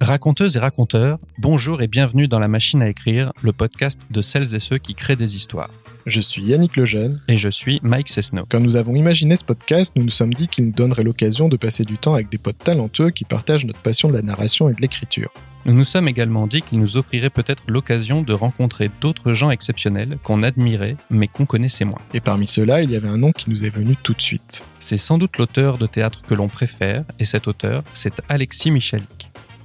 Raconteuses et raconteurs, bonjour et bienvenue dans La Machine à écrire, le podcast de celles et ceux qui créent des histoires. Je suis Yannick Lejeune. Et je suis Mike Cessno. Quand nous avons imaginé ce podcast, nous nous sommes dit qu'il nous donnerait l'occasion de passer du temps avec des potes talentueux qui partagent notre passion de la narration et de l'écriture. Nous nous sommes également dit qu'il nous offrirait peut-être l'occasion de rencontrer d'autres gens exceptionnels qu'on admirait mais qu'on connaissait moins. Et parmi ceux-là, il y avait un nom qui nous est venu tout de suite. C'est sans doute l'auteur de théâtre que l'on préfère, et cet auteur, c'est Alexis Michalik.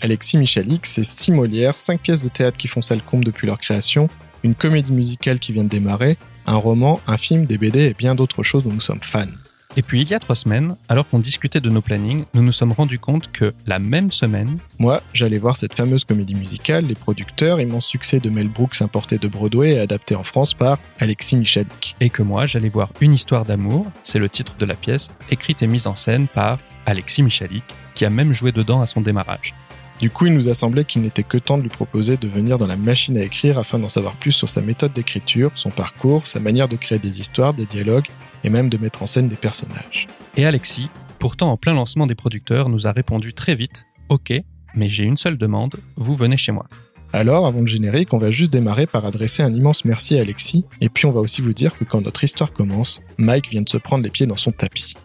Alexis Michalik, c'est six Molières, cinq pièces de théâtre qui font salle comble depuis leur création, une comédie musicale qui vient de démarrer, un roman, un film, des BD et bien d'autres choses dont nous sommes fans. Et puis il y a trois semaines, alors qu'on discutait de nos plannings, nous nous sommes rendus compte que la même semaine, Moi, j'allais voir cette fameuse comédie musicale, Les Producteurs, immense succès de Mel Brooks importé de Broadway et adapté en France par Alexis Michalik. et que moi j'allais voir Une histoire d'amour, c'est le titre de la pièce, écrite et mise en scène par Alexis Michalik, qui a même joué dedans à son démarrage. Du coup, il nous a semblé qu'il n'était que temps de lui proposer de venir dans la machine à écrire afin d'en savoir plus sur sa méthode d'écriture, son parcours, sa manière de créer des histoires, des dialogues et même de mettre en scène des personnages. Et Alexis, pourtant en plein lancement des producteurs, nous a répondu très vite Ok, mais j'ai une seule demande, vous venez chez moi. Alors, avant le générique, on va juste démarrer par adresser un immense merci à Alexis, et puis on va aussi vous dire que quand notre histoire commence, Mike vient de se prendre les pieds dans son tapis.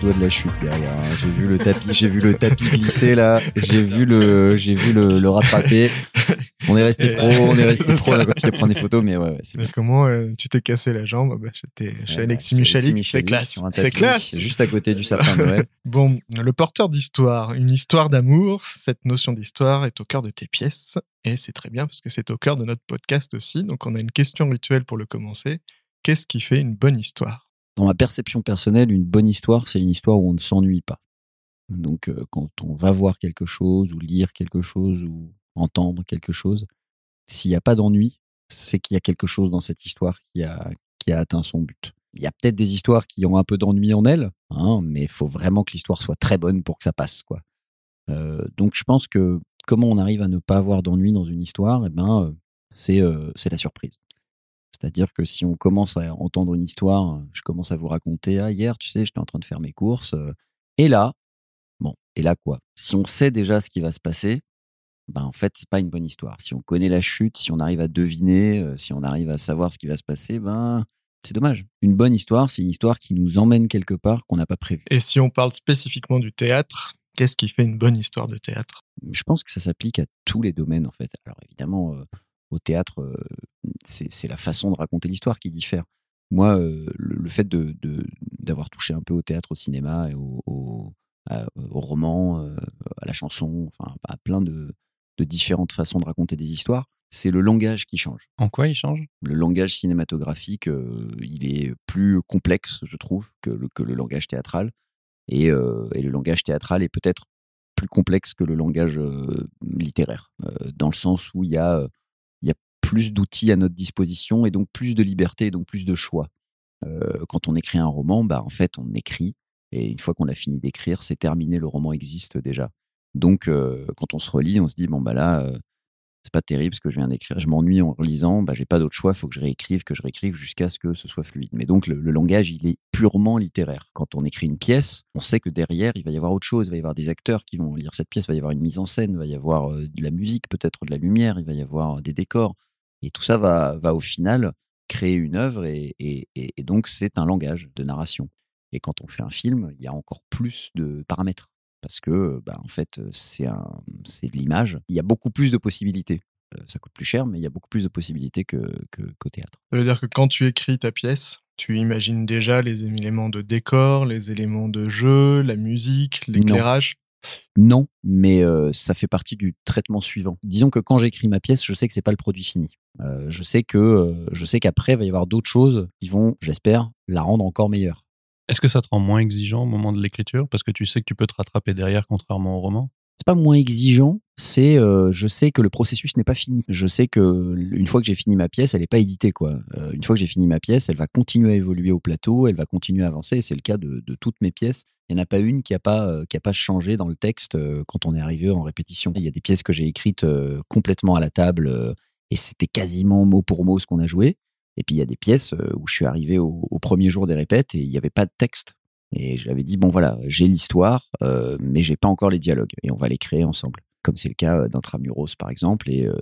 Doigts de la chute derrière. hein. J'ai vu le tapis, j'ai vu le tapis glisser là. J'ai vu le, j'ai vu le, le rattraper. On est resté pro, on est resté pro là quand tu prendre des photos, mais ouais, ouais Mais comment euh, tu t'es cassé la jambe? Bah, J'étais chez Ouais, Alexis bah, Michalik, c'est classe, c'est classe Juste à côté du sapin de Noël. Bon, le porteur d'histoire, une histoire d'amour, cette notion d'histoire est au cœur de tes pièces, et c'est très bien parce que c'est au cœur de notre podcast aussi, donc on a une question rituelle pour le commencer. Qu'est-ce qui fait une bonne histoire? Dans ma perception personnelle, une bonne histoire, c'est une histoire où on ne s'ennuie pas. Donc, euh, quand on va voir quelque chose, ou lire quelque chose, ou entendre quelque chose, s'il n'y a pas d'ennui, c'est qu'il y a quelque chose dans cette histoire qui a, atteint son but. Il y a peut-être des histoires qui ont un peu d'ennui en elles, hein, mais il faut vraiment que l'histoire soit très bonne pour que ça passe. Quoi. Euh, donc, je pense que comment on arrive à ne pas avoir d'ennui dans une histoire, eh ben, euh, c'est la surprise. C'est-à-dire que si on commence à entendre une histoire, je commence à vous raconter, ah, hier, tu sais, j'étais en train de faire mes courses. euh, Et là, bon, et là quoi? Si on sait déjà ce qui va se passer, ben en fait, c'est pas une bonne histoire. Si on connaît la chute, si on arrive à deviner, euh, si on arrive à savoir ce qui va se passer, ben c'est dommage. Une bonne histoire, c'est une histoire qui nous emmène quelque part qu'on n'a pas prévu. Et si on parle spécifiquement du théâtre, qu'est-ce qui fait une bonne histoire de théâtre? Je pense que ça s'applique à tous les domaines en fait. Alors évidemment, euh, au théâtre, euh, c'est la façon de raconter l'histoire qui diffère. Moi, euh, le, le fait de- d'avoir touché un peu au théâtre, au cinéma et au, au, à- au roman, euh, à la chanson, enfin à plein de, de différentes façons de raconter des histoires, c'est le langage qui change. En quoi il change? Le langage cinématographique, euh, il est plus complexe, je trouve, que le, que le langage théâtral. Et, euh, et le langage théâtral est peut-être plus complexe que le langage euh, littéraire, dans le sens où il y a plus d'outils à notre disposition et donc plus de liberté et donc plus de choix. Euh, quand on écrit un roman, bah, en fait, on écrit et une fois qu'on a fini d'écrire, c'est terminé, le roman existe déjà. Donc, euh, quand on se relit, on se dit bon bah là, euh, c'est pas terrible ce que je viens d'écrire. Je m'ennuie en relisant, bah j'ai pas d'autre choix, faut que je réécrive, que je réécrive jusqu'à ce que ce soit fluide. Mais donc le, le langage, il est purement littéraire. Quand on écrit une pièce, on sait que derrière, il va y avoir autre chose, il va y avoir des acteurs qui vont lire cette pièce, il va y avoir une mise en scène, il va y avoir euh, de la musique, peut-être de la lumière, il va y avoir des décors. Et tout ça va, va au final créer une œuvre et, et, donc c'est un langage de narration. Et quand on fait un film, il y a encore plus de paramètres parce que bah, en fait c'est un c'est de l'image. Il y a beaucoup plus de possibilités. Euh, ça coûte plus cher mais il y a beaucoup plus de possibilités que que qu'au théâtre. Ça veut dire que quand tu écris ta pièce, tu imagines déjà les éléments de décor, les éléments de jeu, la musique, l'éclairage? Non mais euh, ça fait partie du traitement suivant. Disons que quand j'écris ma pièce je sais que c'est pas le produit fini Euh, je sais que euh, je sais qu'après il va y avoir d'autres choses qui vont j'espère la rendre encore meilleure Est-ce que ça te rend moins exigeant au moment de l'écriture? Parce que tu sais que tu peux te rattraper derrière contrairement au roman c'est pas moins exigeant, c'est euh, je sais que le processus n'est pas fini. Je sais que une fois que j'ai fini ma pièce, elle n'est pas éditée quoi. Euh, une fois que j'ai fini ma pièce, elle va continuer à évoluer au plateau, elle va continuer à avancer. C'est le cas de, de, toutes mes pièces. Il n'y en a pas une qui a pas euh, qui a pas changé dans le texte quand on est arrivé en répétition. Il y a des pièces que j'ai écrites complètement à la table et c'était quasiment mot pour mot ce qu'on a joué. Et puis il y a des pièces où je suis arrivé au, au premier jour des répètes et il n'y avait pas de texte. Et je l'avais dit bon voilà, j'ai l'histoire, euh, mais j'ai pas encore les dialogues et on va les créer ensemble. Comme c'est le cas euh, d'Intramuros par exemple et euh,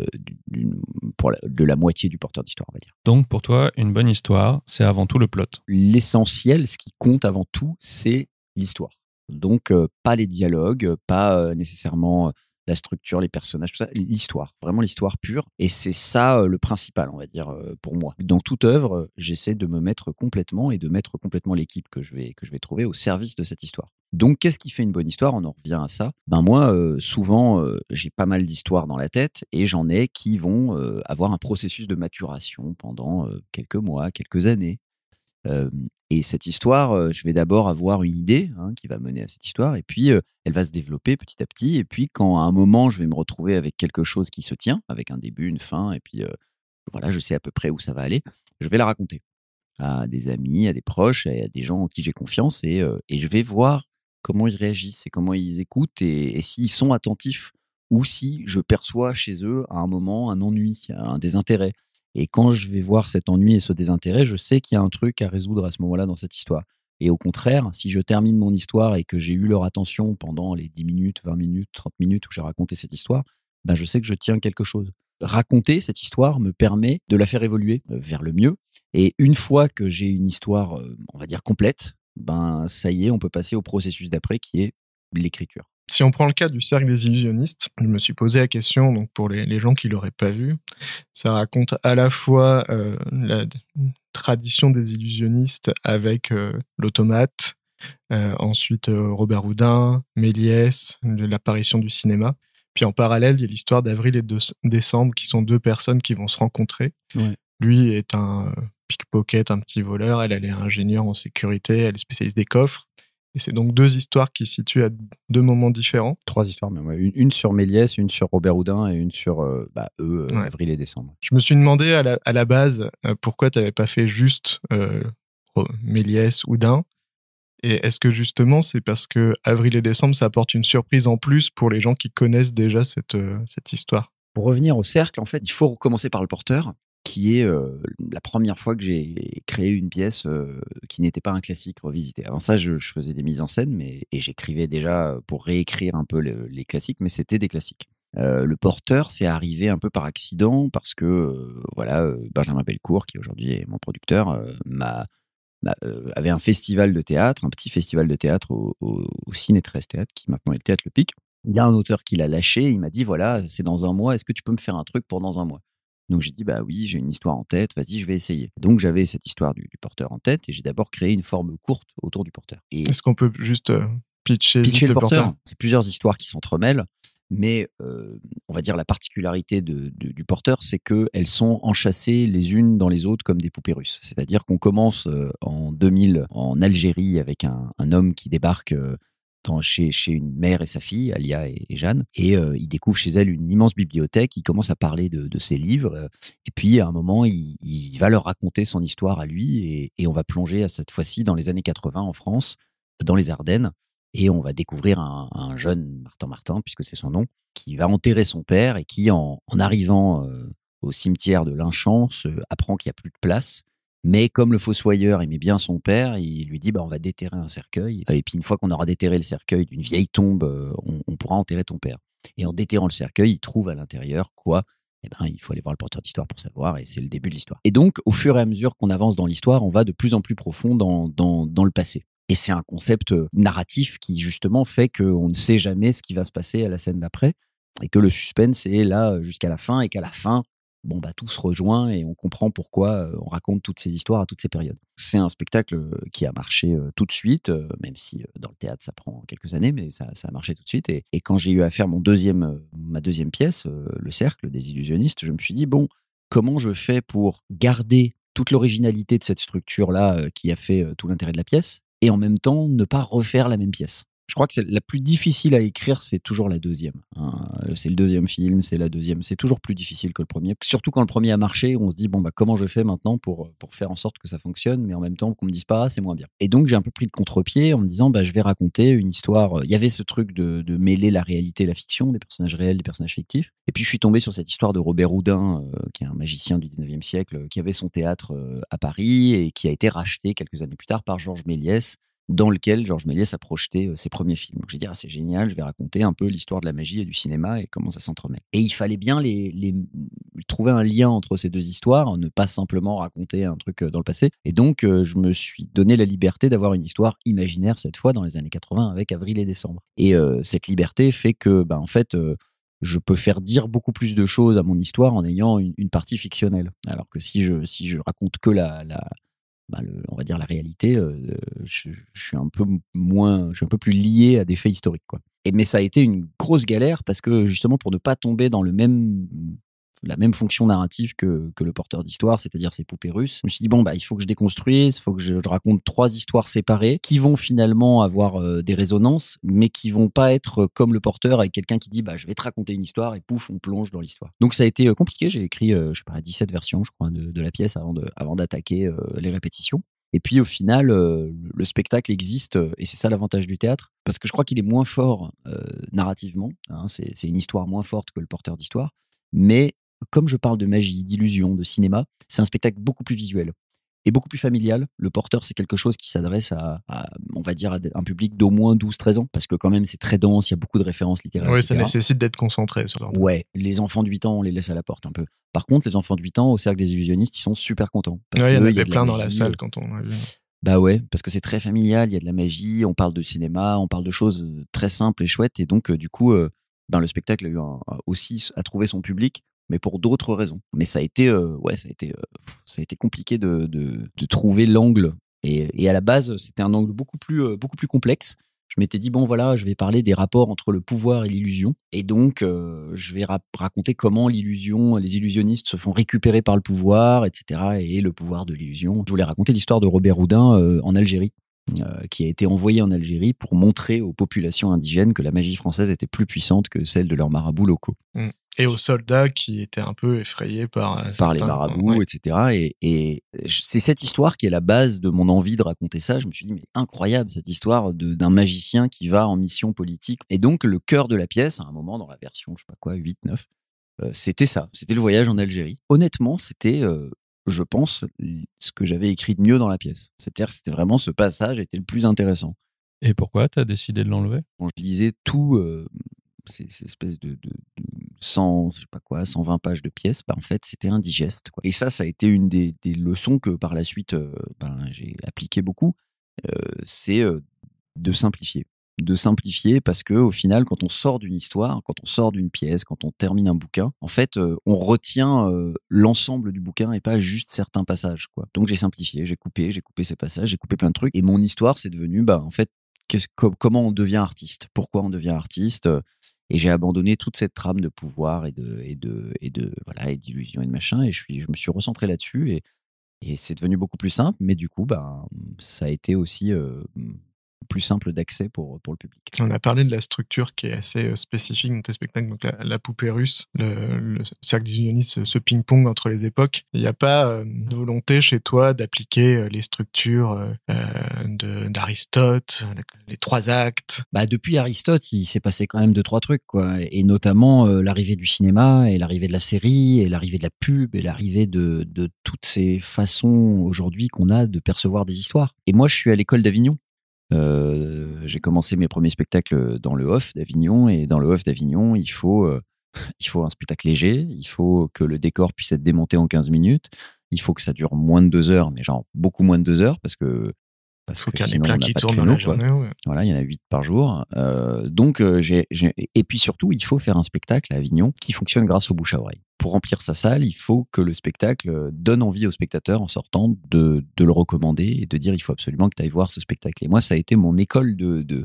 pour de la moitié du porteur d'histoire on va dire. Donc pour toi, une bonne histoire, c'est avant tout le plot. L'essentiel, ce qui compte avant tout, c'est l'histoire. Donc euh, pas les dialogues, pas nécessairement la structure, les personnages, tout ça, l'histoire, vraiment l'histoire pure. Et c'est ça euh, le principal, on va dire, euh, pour moi. Dans toute œuvre, j'essaie de me mettre complètement et de mettre complètement l'équipe que je vais que je vais trouver au service de cette histoire. Donc, qu'est-ce qui fait une bonne histoire? On en revient à ça. Ben moi, euh, souvent, j'ai pas mal d'histoires dans la tête et j'en ai qui vont avoir un processus de maturation pendant quelques mois, quelques années. Euh, et cette histoire, euh, je vais d'abord avoir une idée hein, qui va mener à cette histoire, et puis euh, elle va se développer petit à petit. Et puis quand à un moment je vais me retrouver avec quelque chose qui se tient, avec un début, une fin, et puis voilà, je sais à peu près où ça va aller, je vais la raconter à des amis, à des proches, à des gens en qui j'ai confiance, et, je vais voir comment ils réagissent et comment ils écoutent, et s'ils sont attentifs, ou si je perçois chez eux à un moment un ennui, un désintérêt. Et quand je vais voir cet ennui et ce désintérêt, je sais qu'il y a un truc à résoudre à ce moment-là dans cette histoire. Et au contraire, si je termine mon histoire et que j'ai eu leur attention pendant les 10 minutes, 20 minutes, 30 minutes où j'ai raconté cette histoire, ben je sais que je tiens quelque chose. Raconter cette histoire me permet de la faire évoluer euh, vers le mieux. Et une fois que j'ai une histoire, euh, on va dire complète, ben ça y est, on peut passer au processus d'après qui est l'écriture. Si on prend le cas du cercle des illusionnistes, je me suis posé la question, donc pour les, les gens qui l'auraient pas vu, ça raconte à la fois euh, la tradition des illusionnistes avec euh, l'automate, euh, ensuite Robert Houdin, Méliès, l'apparition du cinéma. Puis en parallèle, il y a l'histoire d'Avril et de Décembre, qui sont deux personnes qui vont se rencontrer. Ouais. Lui est un pickpocket, un petit voleur. Elle, elle est ingénieure en sécurité. Elle est spécialiste des coffres. Et c'est donc deux histoires qui se situent à deux moments différents. Trois histoires, mais ouais. une, une, sur Méliès, une sur Robert Houdin et une sur euh, bah, eux, ouais. avril et décembre. Je me suis demandé à la, à la base euh, pourquoi tu n'avais pas fait juste euh, Méliès, Houdin. Et est-ce que justement c'est parce que avril et décembre, ça apporte une surprise en plus pour les gens qui connaissent déjà cette, euh, cette histoire? Pour revenir au cercle, en fait, il faut commencer par le porteur qui est euh, la première fois que j'ai créé une pièce euh, qui n'était pas un classique revisité. Avant ça, je, faisais des mises en scène, mais et j'écrivais déjà pour réécrire un peu le, les classiques, mais c'était des classiques. Euh, le porteur, c'est arrivé un peu par accident parce que voilà, Benjamin Belcourt, qui aujourd'hui est mon producteur, m'a avait un festival de théâtre, un petit festival de théâtre au, au, Ciné 13 Théâtre, qui maintenant est le Théâtre Le Pic. Il y a un auteur qui l'a lâché, il m'a dit voilà, c'est dans un mois, est-ce que tu peux me faire un truc pour dans un mois? Donc j'ai dit bah oui, j'ai une histoire en tête, vas-y, je vais essayer. Donc j'avais cette histoire du, du, porteur en tête et j'ai d'abord créé une forme courte autour du porteur. Est-ce qu'on peut juste euh, pitcher, pitcher le porteur, porteur C'est plusieurs histoires qui s'entremêlent, mais euh, on va dire la particularité de, de, du porteur, c'est que elles sont enchâssées les unes dans les autres comme des poupées russes. C'est-à-dire qu'on commence euh, en 2000 en Algérie avec un, un homme qui débarque chez, une mère et sa fille, Alia et, Jeanne, et euh, il découvre chez elle une immense bibliothèque, il commence à parler de, ses livres, euh, et puis à un moment, il, va leur raconter son histoire à lui, et, on va plonger à cette fois-ci dans les années 80 en France, dans les Ardennes, et on va découvrir un, un jeune Martin Martin, puisque c'est son nom, qui va enterrer son père, et qui, en, arrivant euh, au cimetière de Linchamp, apprend qu'il n'y a plus de place, mais comme le fossoyeur aimait bien son père, il lui dit bah on va déterrer un cercueil. Et puis une fois qu'on aura déterré le cercueil d'une vieille tombe, on, on, pourra enterrer ton père. Et en déterrant le cercueil, il trouve à l'intérieur quoi? Eh ben il faut aller voir le porteur d'histoire pour savoir. Et c'est le début de l'histoire. Et donc au fur et à mesure qu'on avance dans l'histoire, on va de plus en plus profond dans dans, dans le passé. Et c'est un concept narratif qui justement fait qu'on ne sait jamais ce qui va se passer à la scène d'après et que le suspense est là jusqu'à la fin et qu'à la fin bon bah tout se rejoint et on comprend pourquoi euh, on raconte toutes ces histoires à toutes ces périodes. C'est un spectacle euh, qui a marché euh, tout de suite, même si dans le théâtre ça prend quelques années, mais ça, ça a marché tout de suite. Et, et quand j'ai eu à faire mon deuxième, ma deuxième pièce, le cercle des illusionnistes, je me suis dit bon, comment je fais pour garder toute l'originalité de cette structure là qui a fait tout l'intérêt de la pièce et en même temps ne pas refaire la même pièce? Je crois que c'est la plus difficile à écrire, c'est toujours la deuxième. hein. C'est le deuxième film, c'est la deuxième. C'est toujours plus difficile que le premier. Surtout quand le premier a marché, on se dit bon bah comment je fais maintenant pour pour faire en sorte que ça fonctionne, mais en même temps qu'on me dise pas ah, c'est moins bien. Et donc j'ai un peu pris de contre-pied en me disant bah je vais raconter une histoire. Il y avait ce truc de, de mêler la réalité et la fiction, des personnages réels, des personnages fictifs. Et puis je suis tombé sur cette histoire de Robert Houdin, euh, qui est un magicien du 19e siècle, qui avait son théâtre euh, à Paris et qui a été racheté quelques années plus tard par Georges Méliès dans lequel Georges Méliès a projeté euh, ses premiers films. Donc j'ai dit, ah, c'est génial, je vais raconter un peu l'histoire de la magie et du cinéma et comment ça s'entremêle. Et il fallait bien les, les, trouver un lien entre ces deux histoires, ne pas simplement raconter un truc euh, dans le passé. Et donc, euh, je me suis donné la liberté d'avoir une histoire imaginaire cette fois dans les années 80 avec Avril et Décembre. Et euh, cette liberté fait que, bah, en fait, euh, je peux faire dire beaucoup plus de choses à mon histoire en ayant une, une partie fictionnelle. Alors que si je, si je raconte que la, la, bah, on va dire la réalité, euh, je, je, suis un peu moins, je suis un peu plus lié à des faits historiques, quoi. Et mais ça a été une grosse galère parce que justement pour ne pas tomber dans le même la même fonction narrative que, que le porteur d'histoire, c'est-à-dire ces poupées russes. Je me suis dit bon bah il faut que je déconstruise, il faut que je, raconte trois histoires séparées qui vont finalement avoir euh, des résonances, mais qui vont pas être comme le porteur avec quelqu'un qui dit bah je vais te raconter une histoire et pouf on plonge dans l'histoire. Donc ça a été euh, compliqué. J'ai écrit euh, je sais pas 17 versions je crois de, de la pièce avant de avant d'attaquer les répétitions. Et puis au final, le spectacle existe, et c'est ça l'avantage du théâtre, parce que je crois qu'il est moins fort narrativement. Hein, c'est une histoire moins forte que le porteur d'histoire, mais comme je parle de magie, d'illusion, de cinéma, c'est un spectacle beaucoup plus visuel et beaucoup plus familial. Le porteur, c'est quelque chose qui s'adresse à, à, on va dire, à un public d'au moins 12-13 ans, parce que quand même, c'est très dense, il y a beaucoup de références littéraires. Oui, ça nécessite d'être concentré sur leur Ouais, les enfants de 8 ans, on les laisse à la porte un peu. Par contre, les enfants de 8 ans, au cercle des illusionnistes, ils sont super contents. Parce ouais, il y en avait plein dans la salle quand on. Bah ouais, parce que c'est très familial, il y a de la magie, on parle de cinéma, on parle de choses très simples et chouettes, et donc, euh, du coup, euh, ben, le spectacle a eu un, aussi à trouver son public mais pour d'autres raisons. Mais ça a été, euh, ouais, ça a été, euh, ça a été compliqué de, de, de trouver l'angle. Et, et, à la base, c'était un angle beaucoup plus, euh, beaucoup plus complexe. Je m'étais dit bon voilà, je vais parler des rapports entre le pouvoir et l'illusion, et donc euh, je vais ra raconter comment l'illusion, les illusionnistes se font récupérer par le pouvoir, etc. Et le pouvoir de l'illusion. Je voulais raconter l'histoire de Robert Houdin euh, en Algérie. Euh, qui a été envoyé en Algérie pour montrer aux populations indigènes que la magie française était plus puissante que celle de leurs marabouts locaux. Mmh et aux soldats qui étaient un peu effrayés par par certains, les marabouts, ouais. etc. Et, et c'est cette histoire qui est la base de mon envie de raconter ça. Je me suis dit mais incroyable cette histoire d'un magicien qui va en mission politique. Et donc le cœur de la pièce, à un moment dans la version je sais pas quoi 8 9 euh, c'était ça, c'était le voyage en Algérie. Honnêtement, c'était euh, je pense ce que j'avais écrit de mieux dans la pièce. C'est-à-dire c'était vraiment ce passage était le plus intéressant. Et pourquoi tu as décidé de l'enlever? Quand je lisais tout euh, ces, ces espèces de, de, de 100, je sais pas quoi, 120 pages de pièces, bah, en fait, c'était indigeste. Quoi. Et ça, ça a été une des, des leçons que par la suite, euh, ben, j'ai appliqué beaucoup. Euh, c'est euh, de simplifier. De simplifier parce que au final, quand on sort d'une histoire, quand on sort d'une pièce, quand on termine un bouquin, en fait, euh, on retient euh, l'ensemble du bouquin et pas juste certains passages. Quoi. Donc j'ai simplifié, j'ai coupé, j'ai coupé ces passages, j'ai coupé plein de trucs. Et mon histoire, c'est devenu, bah, en fait, comment on devient artiste, pourquoi on devient artiste, et j'ai abandonné toute cette trame de pouvoir et de et de et de voilà et d'illusion et de machin et je suis je me suis recentré là-dessus et c'est devenu beaucoup plus simple mais du coup ben ça a été aussi euh, plus simple d'accès pour, pour le public. On a parlé de la structure qui est assez euh, spécifique dans tes spectacles, donc la, la poupée russe, le, le cercle des unionistes, ce ping-pong entre les époques. Il n'y a pas euh, de volonté chez toi d'appliquer euh, les structures euh, d'Aristote, les trois actes? Bah, Depuis Aristote, il s'est passé quand même deux, trois trucs, quoi. Et notamment euh, l'arrivée du cinéma, et l'arrivée de la série, et l'arrivée de la pub, et l'arrivée de, de toutes ces façons aujourd'hui qu'on a de percevoir des histoires. Et moi, je suis à l'école d'Avignon. Euh, j'ai commencé mes premiers spectacles dans le off d'Avignon et dans le off d'Avignon, il faut euh, il faut un spectacle léger, il faut que le décor puisse être démonté en 15 minutes, il faut que ça dure moins de deux heures, mais genre beaucoup moins de deux heures parce que parce faut que sinon on n'a pas de créneau, journée, ouais. Voilà, il y en a huit par jour. Euh, donc euh, j'ai et puis surtout, il faut faire un spectacle à Avignon qui fonctionne grâce au bouche à oreille. Pour remplir sa salle, il faut que le spectacle donne envie au spectateur en sortant de, de le recommander et de dire il faut absolument que tu ailles voir ce spectacle. Et moi, ça a été mon école de, de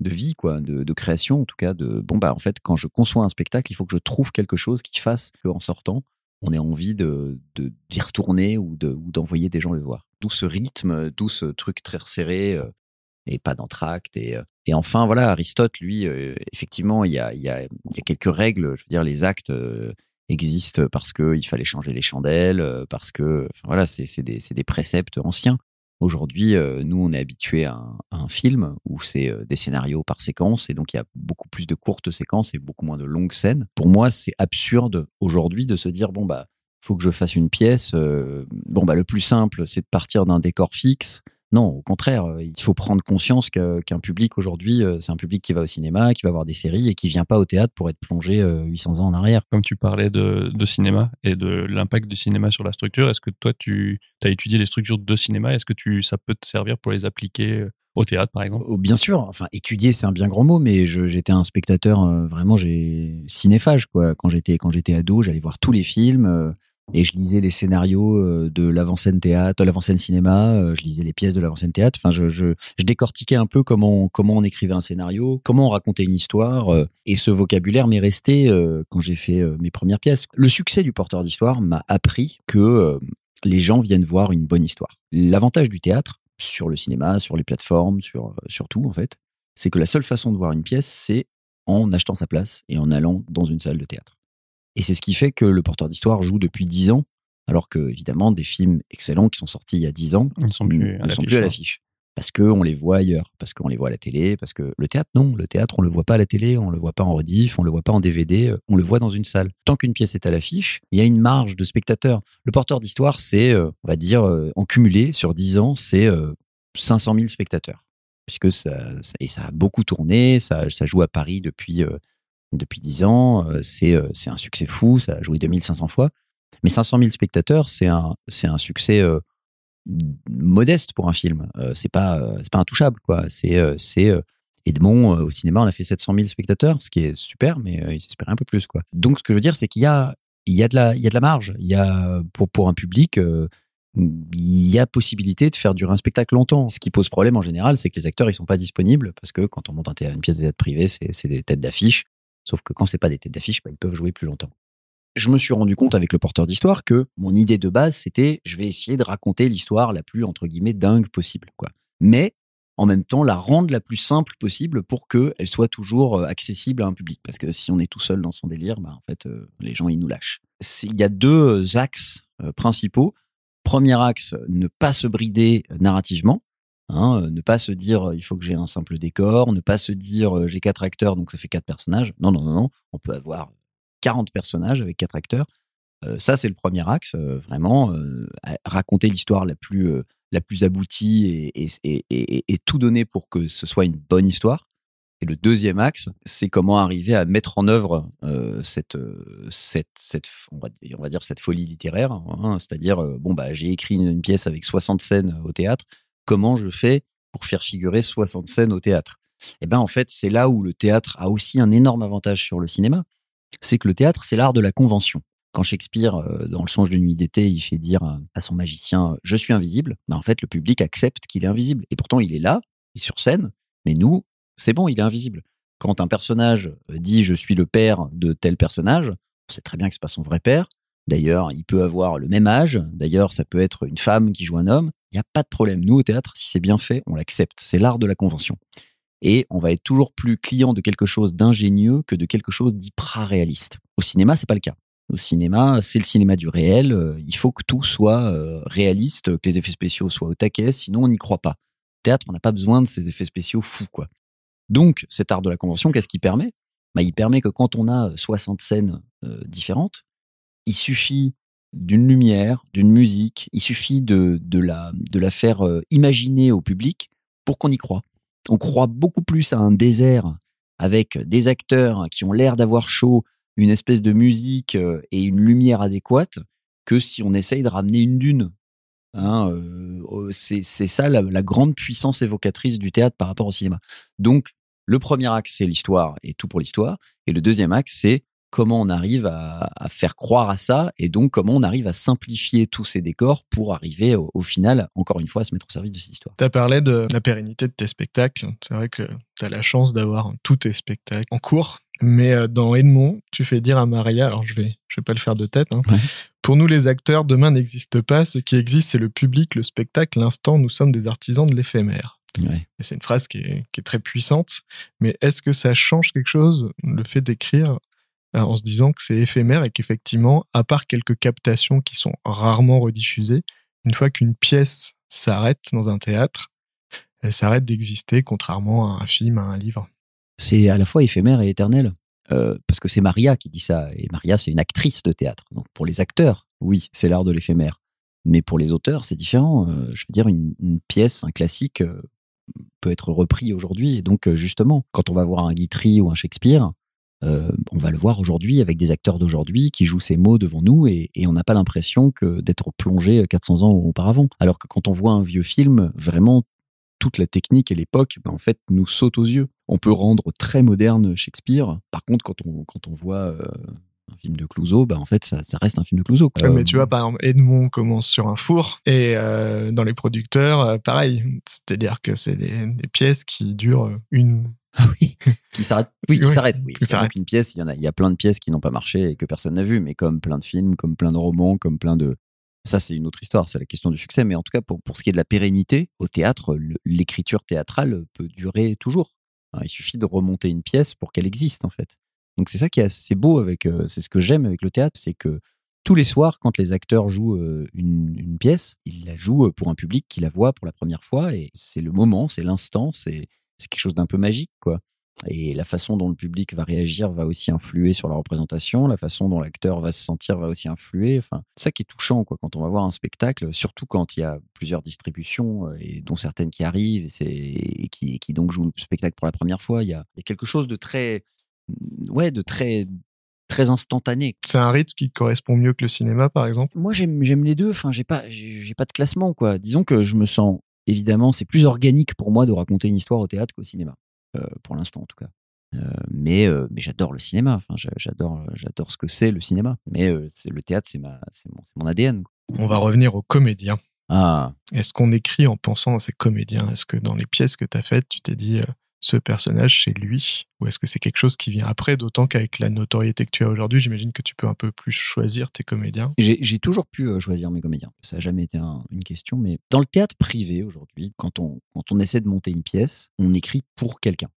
de vie quoi de, de, création en tout cas de bon bah en fait quand je conçois un spectacle il faut que je trouve quelque chose qui fasse qu'en sortant on ait envie de d'y retourner ou de ou d'envoyer des gens le voir d'où ce rythme d'où ce truc très resserré euh, et pas d'entracte et, euh, Et enfin, voilà, Aristote, lui, euh, effectivement, il y a, quelques règles. Je veux dire, les actes existent parce qu'il fallait changer les chandelles, parce que, enfin, voilà, c'est des, des préceptes anciens. Aujourd'hui, nous, on est habitué à, à, un film où c'est des scénarios par séquence, et donc il y a beaucoup plus de courtes séquences et beaucoup moins de longues scènes. Pour moi, c'est absurde aujourd'hui de se dire bon bah, faut que je fasse une pièce. bon bah, le plus simple, c'est de partir d'un décor fixe non, au contraire, euh, il faut prendre conscience qu'un public aujourd'hui, euh, c'est un public qui va au cinéma, qui va voir des séries et qui vient pas au théâtre pour être plongé 800 euh, ans en arrière. Comme tu parlais de, cinéma et de l'impact du cinéma sur la structure, est-ce que toi, tu as étudié les structures de cinéma? Est-ce que tu, ça peut te servir pour les appliquer au théâtre, par exemple? Oh, Bien sûr. Enfin, étudier, c'est un bien grand mot, mais j'étais un spectateur vraiment, j'ai cinéphage quoi. Quand j'étais quand j'étais ado, j'allais voir tous les films et je lisais les scénarios euh, de l'avant-scène théâtre, de l'avant-scène cinéma, euh, je lisais les pièces de l'avant-scène théâtre. Enfin, je, je, je, décortiquais un peu comment comment on écrivait un scénario, comment on racontait une histoire. Euh, et ce vocabulaire m'est resté quand j'ai fait mes premières pièces. Le succès du porteur d'histoire m'a appris que les gens viennent voir une bonne histoire. L'avantage du théâtre sur le cinéma, sur les plateformes, sur sur tout en fait, c'est que la seule façon de voir une pièce, c'est en achetant sa place et en allant dans une salle de théâtre. Et c'est ce qui fait que le porteur d'histoire joue depuis dix ans, alors que évidemment des films excellents qui sont sortis il y a dix ans ne sont plus à l'affiche. Parce qu'on les voit ailleurs, parce qu'on les voit à la télé, parce que le théâtre, non, le théâtre, on le voit pas à la télé, on le voit pas en rediff, on le voit pas en DVD, euh, on le voit dans une salle. Tant qu'une pièce est à l'affiche, il y a une marge de spectateurs. Le porteur d'histoire, c'est, euh, on va dire, euh, en cumulé sur dix ans, c'est 500 000 spectateurs. Puisque ça, et ça a beaucoup tourné, ça, ça joue à Paris depuis depuis 10 ans. Euh, c'est euh, c'est un succès fou, ça a joué 2500 fois. Mais 500 000 spectateurs, c'est un, un succès euh, modeste pour un film. c'est pas, pas intouchable, quoi. C'est, Edmond au cinéma, on a fait 700 000 spectateurs, ce qui est super, mais il s'espérait un peu plus, quoi. Donc, ce que je veux dire, c'est qu'il y a, il y a de la, il y a de la marge. Il y a pour pour un public. il y a possibilité de faire durer un spectacle longtemps. Ce qui pose problème en général, c'est que les acteurs ils sont pas disponibles parce que quand on monte un une pièce de théâtre privée, c'est des têtes d'affiche. Sauf que quand c'est pas des têtes d'affiche, bah, ils peuvent jouer plus longtemps. Je me suis rendu compte avec le porteur d'histoire que mon idée de base, c'était je vais essayer de raconter l'histoire la plus entre guillemets dingue possible, quoi. Mais en même temps, la rendre la plus simple possible pour qu'elle soit toujours euh, accessible à un public. Parce que si on est tout seul dans son délire, bah, en fait, euh, les gens, ils nous lâchent. Il y a deux axes euh, principaux. Premier axe, ne pas se brider narrativement. Hein, euh, ne pas se dire euh, il faut que j'ai un simple décor, ne pas se dire euh, j'ai quatre acteurs donc ça fait quatre personnages. Non, non, non, non. On peut avoir 40 personnages avec quatre acteurs. ça, c'est le premier axe, vraiment raconter l'histoire la plus la plus aboutie et, tout donner pour que ce soit une bonne histoire. Et le deuxième axe, c'est comment arriver à mettre en œuvre cette, cette, cette, on va, on va dire cette folie littéraire, hein, c'est-à-dire bon bah j'ai écrit une, pièce avec 60 scènes au théâtre, comment je fais pour faire figurer 60 scènes au théâtre Eh ben en fait, c'est là où le théâtre a aussi un énorme avantage sur le cinéma, c'est que le théâtre, c'est l'art de la convention. Quand Shakespeare, euh, dans Le songe de nuit d'été, il fait dire à son magicien Je suis invisible, ben en fait, le public accepte qu'il est invisible. Et pourtant, il est là, il est sur scène, mais nous, c'est bon, il est invisible. Quand un personnage dit Je suis le père de tel personnage, on sait très bien que c'est pas son vrai père. D'ailleurs, il peut avoir le même âge. D'ailleurs, ça peut être une femme qui joue un homme. Il n'y a pas de problème. Nous, au théâtre, si c'est bien fait, on l'accepte. C'est l'art de la convention. Et on va être toujours plus client de quelque chose d'ingénieux que de quelque chose d'hyper-réaliste. Au cinéma, c'est pas le cas. Au cinéma, c'est le cinéma du réel. Euh, il faut que tout soit euh, réaliste, que les effets spéciaux soient au taquet, sinon on n'y croit pas. Au théâtre, on n'a pas besoin de ces effets spéciaux fous, quoi. Donc, cet art de la convention, qu'est-ce qu'il permet? Bah, Il permet que quand on a 60 scènes euh, différentes, il suffit d'une lumière, d'une musique, il suffit de, de, la, de la faire euh, imaginer au public pour qu'on y croit. On croit beaucoup plus à un désert avec des acteurs qui ont l'air d'avoir chaud, une espèce de musique euh, et une lumière adéquate que si on essaye de ramener une dune. Hein, euh, c'est ça la, la, grande puissance évocatrice du théâtre par rapport au cinéma. Donc, le premier axe, c'est l'histoire et tout pour l'histoire. Et le deuxième axe, c'est comment on arrive à, faire croire à ça et donc comment on arrive à simplifier tous ces décors pour arriver au, final, encore une fois, à se mettre au service de cette histoire. Tu as parlé de la pérennité de tes spectacles. C'est vrai que tu as la chance d'avoir tous tes spectacles en cours. Mais euh, dans Edmond, tu fais dire à Maria, alors je vais, je vais pas le faire de tête, hein, pour nous les acteurs, demain n'existe pas. Ce qui existe, c'est le public, le spectacle, l'instant. Nous sommes des artisans de l'éphémère. Ouais. Et c'est une phrase qui est, qui est très puissante. Mais est-ce que ça change quelque chose, le fait d'écrire en se disant que c'est éphémère et qu'effectivement, à part quelques captations qui sont rarement rediffusées, une fois qu'une pièce s'arrête dans un théâtre, elle s'arrête d'exister, contrairement à un film, à un livre. C'est à la fois éphémère et éternel. Euh, parce que c'est Maria qui dit ça. Et Maria, c'est une actrice de théâtre. Donc pour les acteurs, oui, c'est l'art de l'éphémère. Mais pour les auteurs, c'est différent. Euh, je veux dire, une, pièce, un classique, euh, peut être repris aujourd'hui. Et donc, euh, justement, quand on va voir un Guitry ou un Shakespeare, euh, on va le voir aujourd'hui avec des acteurs d'aujourd'hui qui jouent ces mots devant nous et, on n'a pas l'impression que d'être plongé 400 ans auparavant. Alors que quand on voit un vieux film, vraiment toute la technique et l'époque, ben, en fait, nous saute aux yeux. On peut rendre très moderne Shakespeare. Par contre, quand on, quand on voit euh, un film de Clouseau, ben, en fait, ça, reste un film de Clouseau. Mais tu vois, par exemple, Edmond commence sur un four et euh, dans les producteurs, euh, pareil. C'est-à-dire que c'est des pièces qui durent une. Ah oui, qui s'arrête. Oui, qui s'arrête. Oui, qui s'arrête. qu'une pièce, il y en a, il y a plein de pièces qui n'ont pas marché et que personne n'a vu, mais comme plein de films, comme plein de romans, comme plein de. Ça, c'est une autre histoire, c'est la question du succès. Mais en tout cas, pour, pour ce qui est de la pérennité, au théâtre, l'écriture théâtrale peut durer toujours. Hein, Il suffit de remonter une pièce pour qu'elle existe, en fait. Donc c'est ça qui est assez beau avec, euh, c'est ce que j'aime avec le théâtre, c'est que tous les soirs, quand les acteurs jouent euh, une, une pièce, ils la jouent pour un public qui la voit pour la première fois et c'est le moment, c'est l'instant, c'est c'est quelque chose d'un peu magique, quoi. Et la façon dont le public va réagir va aussi influer sur la représentation, la façon dont l'acteur va se sentir va aussi influer. Enfin, c'est ça qui est touchant, quoi, quand on va voir un spectacle, surtout quand il y a plusieurs distributions euh, et dont certaines qui arrivent et, qui, et qui donc jouent le spectacle pour la première fois. Il y a, il y a quelque chose de très, ouais, de très, très instantané. C'est un rythme qui correspond mieux que le cinéma, par exemple? Moi, j'aime, les deux. Enfin, j'ai pas, j'ai pas de classement, quoi. Disons que je me sens, évidemment, c'est plus organique pour moi de raconter une histoire au théâtre qu'au cinéma, euh, pour l'instant, en tout cas. Euh, mais euh, mais j'adore le cinéma. Enfin, j'adore, j'adore ce que c'est le cinéma. Mais le théâtre, c'est ma, c'est mon, ADN. quoi. On va revenir aux comédiens. Ah, Est-ce qu'on écrit en pensant à ces comédiens? Est-ce que dans les pièces que tu as faites, tu t'es dit euh, ce personnage, c'est lui Ou est-ce que c'est quelque chose qui vient après D'autant qu'avec la notoriété que tu as aujourd'hui, j'imagine que tu peux un peu plus choisir tes comédiens. J'ai toujours pu euh, choisir mes comédiens. Ça n'a jamais été un- une question. Mais dans le théâtre privé aujourd'hui, quand on, quand on essaie de monter une pièce, on écrit pour quelqu'un.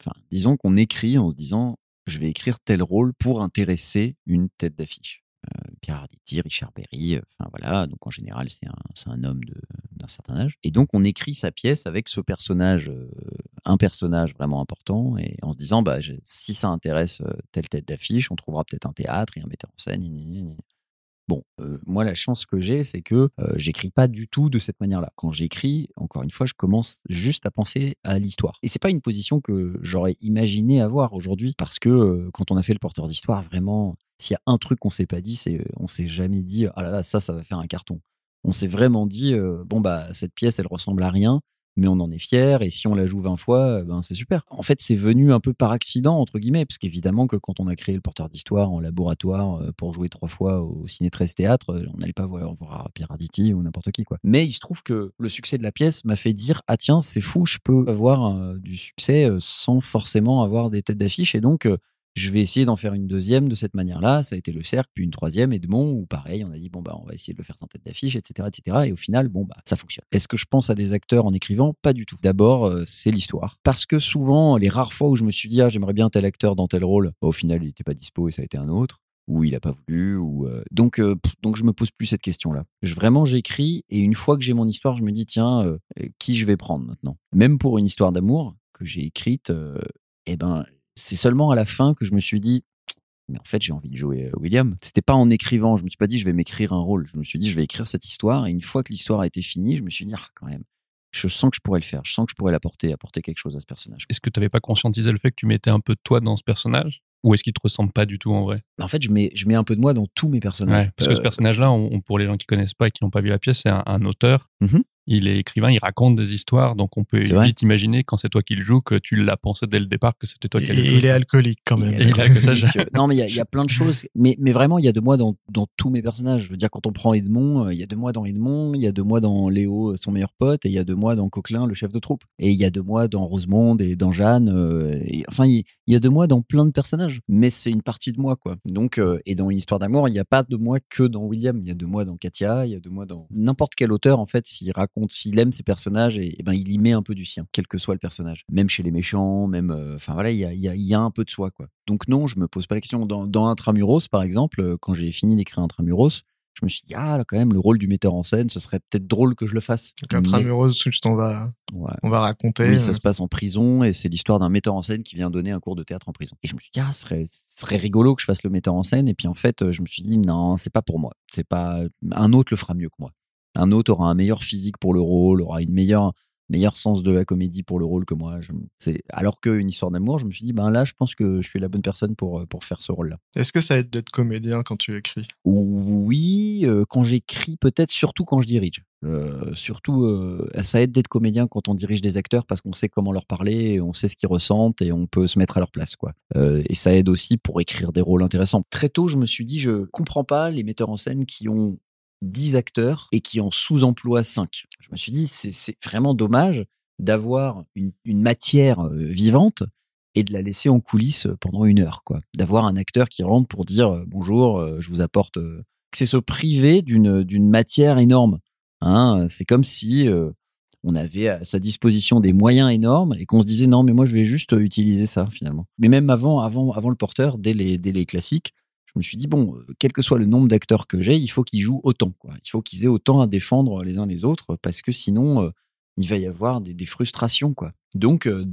Enfin, disons qu'on écrit en se disant je vais écrire tel rôle pour intéresser une tête d'affiche. Euh, Pierre Arditi, Richard Berry, euh, enfin voilà. Donc en général, c'est un, un homme d'un certain âge. Et donc on écrit sa pièce avec ce personnage, un personnage vraiment important, et en se disant bah si ça intéresse euh, telle tête d'affiche, on trouvera peut-être un théâtre et un metteur en scène. Bon, euh, moi la chance que j'ai, c'est que euh, j'écris pas du tout de cette manière-là. Quand j'écris, encore une fois, je commence juste à penser à l'histoire. Et c'est pas une position que j'aurais imaginé avoir aujourd'hui, parce que quand on a fait le porteur d'histoire, vraiment, s'il y a un truc qu'on s'est pas dit, c'est on s'est jamais dit ah là là ça ça va faire un carton. On s'est vraiment dit bon bah cette pièce elle ressemble à rien, mais on en est fier et si on la joue 20 fois, euh, ben c'est super. En fait, c'est venu un peu par accident entre guillemets, parce qu'évidemment que quand on a créé le porteur d'histoire en laboratoire euh, pour jouer trois fois au Ciné 13 Théâtre, euh, on n'allait pas voir, voir ou n'importe qui quoi. Mais il se trouve que le succès de la pièce m'a fait dire ah tiens c'est fou, je peux avoir du succès sans forcément avoir des têtes d'affiche et donc je vais essayer d'en faire une deuxième de cette manière-là. Ça a été le cercle, puis une troisième, Edmond, où pareil, on a dit, bon, bah, on va essayer de le faire sans tête d'affiche, etc., etc. Et au final, bon, bah, ça fonctionne. Est-ce que je pense à des acteurs en écrivant? Pas du tout. D'abord, euh, c'est l'histoire. Parce que souvent, les rares fois où je me suis dit, ah, j'aimerais bien tel acteur dans tel rôle, bah, au final, il n'était pas dispo et ça a été un autre ou il a pas voulu ou euh, donc euh, pff, donc je me pose plus cette question là je vraiment j'écris et une fois que j'ai mon histoire je me dis tiens euh, qui je vais prendre maintenant? Même pour une histoire d'amour que j'ai écrite eh ben c'est seulement à la fin que je me suis dit mais en fait j'ai envie de jouer euh, William. C'était pas en écrivant. Je me suis pas dit je vais m'écrire un rôle. Je me suis dit je vais écrire cette histoire. Et une fois que l'histoire a été finie je me suis dit ah quand même je sens que je pourrais le faire. Je sens que je pourrais l'apporter apporter quelque chose à ce personnage. Est-ce que tu n'avais pas conscientisé le fait que tu mettais un peu de toi dans ce personnage? Ou est-ce qu'il te ressemble pas du tout en vrai? En fait je mets je mets un peu de moi dans tous mes personnages. Ouais, Parce que ce Euh, personnage-là, on- on- pour les gens qui connaissent pas et qui n'ont pas vu la pièce, c'est un, un auteur. Mhm. Il est écrivain, il raconte des histoires, donc on peut vite imaginer quand c'est toi qui le joues que tu l'as pensé dès le départ que c'était toi qui le il est alcoolique quand même. Il ça, euh, non, mais il y a, il y a plein de choses. Mais, mais vraiment, il y a de moi dans, dans tous mes personnages. Je veux dire, quand on prend Edmond, euh, il y a de moi dans Edmond, il y a de moi dans Léo, euh, son meilleur pote, et il y a de moi dans Coquelin, le chef de troupe. Et il y a de moi dans Rosemonde et dans Jeanne. euh, et, enfin, il, il y a de moi dans plein de personnages. Mais c'est une partie de moi, quoi. Donc, euh, et dans une histoire d'amour, il n'y a pas de moi que dans William. Il y a de moi dans Katia, il y a de moi dans n'importe quel auteur, en fait, s'il raconte s'il aime ses personnages, et, et ben il y met un peu du sien, quel que soit le personnage. Même chez les méchants, même, euh, enfin voilà, il y a, y, a, il y a un peu de soi, quoi. Donc non, je me pose pas la question. Dans, dans Intramuros, par exemple, euh, quand j'ai fini d'écrire Intramuros, je me suis dit, ah, là, quand même, le rôle du metteur en scène, ce serait peut-être drôle que je le fasse. Donc, Intramuros, juste on va, Ouais. on va raconter. Oui, ça se passe en prison et c'est l'histoire d'un metteur en scène qui vient donner un cours de théâtre en prison. Et je me suis dit, ah, ce serait, ce serait rigolo que je fasse le metteur en scène. Et puis en fait, euh, je me suis dit, non, c'est pas pour moi. C'est pas, un autre le fera mieux que moi. Un autre aura un meilleur physique pour le rôle, aura une meilleure, meilleur sens de la comédie pour le rôle que moi. C'est, alors qu'une histoire d'amour, je me suis dit, ben là, je pense que je suis la bonne personne pour, euh, pour faire ce rôle-là. Est-ce que ça aide d'être comédien quand tu écris? Oui, euh, quand j'écris, peut-être surtout quand je dirige. Euh, surtout, euh, ça aide d'être comédien quand on dirige des acteurs parce qu'on sait comment leur parler, on sait ce qu'ils ressentent et on peut se mettre à leur place, quoi. Et ça aide aussi pour écrire des rôles intéressants. Très tôt, je me suis dit, je comprends pas les metteurs en scène qui ont 10 acteurs et qui en sous-emploient 5. Je me suis dit, c'est vraiment dommage d'avoir une, une matière euh, vivante et de la laisser en coulisses pendant une heure, quoi. D'avoir un acteur qui rentre pour dire euh, bonjour, euh, je vous apporte. C'est se priver d'une matière énorme. Hein, c'est comme si on avait à sa disposition des moyens énormes et qu'on se disait non mais moi je vais juste utiliser ça finalement. Mais même avant avant avant le porteur dès les dès les classiques, je me suis dit bon euh, quel que soit le nombre d'acteurs que j'ai, il faut qu'ils jouent autant quoi. Il faut qu'ils aient autant à défendre les uns les autres parce que sinon euh, il va y avoir des, des frustrations quoi. Donc euh,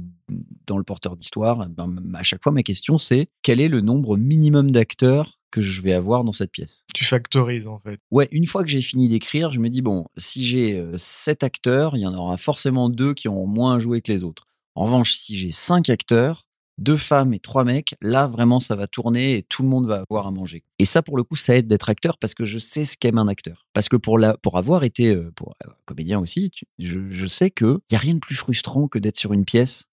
dans le porteur d'histoire, ben, à chaque fois ma question c'est quel est le nombre minimum d'acteurs que je vais avoir dans cette pièce? Tu factorises en fait. Ouais, une fois que j'ai fini d'écrire, je me dis bon, si j'ai euh, sept acteurs, il y en aura forcément deux qui auront moins joué que les autres. En revanche, si j'ai cinq acteurs, deux femmes et trois mecs, là vraiment ça va tourner et tout le monde va avoir à manger. Et ça pour le coup, ça aide d'être acteur parce que je sais ce qu'aime un acteur. Parce que pour pour avoir été euh, pour euh, comédien aussi, je sais que y a rien de plus frustrant que d'être sur une pièce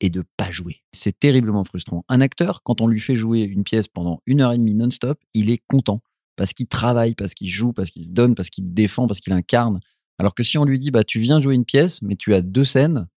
et de pas jouer. C'est terriblement frustrant. Un acteur, quand on lui fait jouer une pièce pendant une heure et demie non-stop, il est content parce qu'il travaille, parce qu'il joue, parce qu'il se donne, parce qu'il défend, parce qu'il incarne. Alors que si on lui dit, bah, tu viens jouer une pièce, mais tu as deux scènes,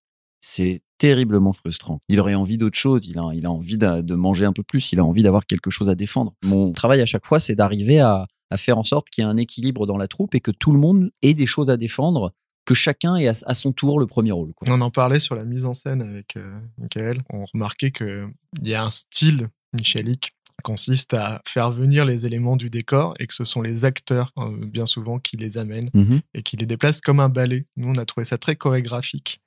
c'est terriblement frustrant. Il aurait envie d'autre chose, il a, il a envie de, de manger un peu plus, il a envie d'avoir quelque chose à défendre. Mon travail à chaque fois, c'est d'arriver à, à faire en sorte qu'il y ait un équilibre dans la troupe et que tout le monde ait des choses à défendre, que chacun ait à, son tour le premier rôle. quoi. On en parlait sur la mise en scène avec euh, Michael. On remarquait qu'il y a un style michelique qui consiste à faire venir les éléments du décor et que ce sont les acteurs, euh, bien souvent, qui les amènent Mhm. et qui les déplacent comme un ballet. Nous, on a trouvé ça très chorégraphique.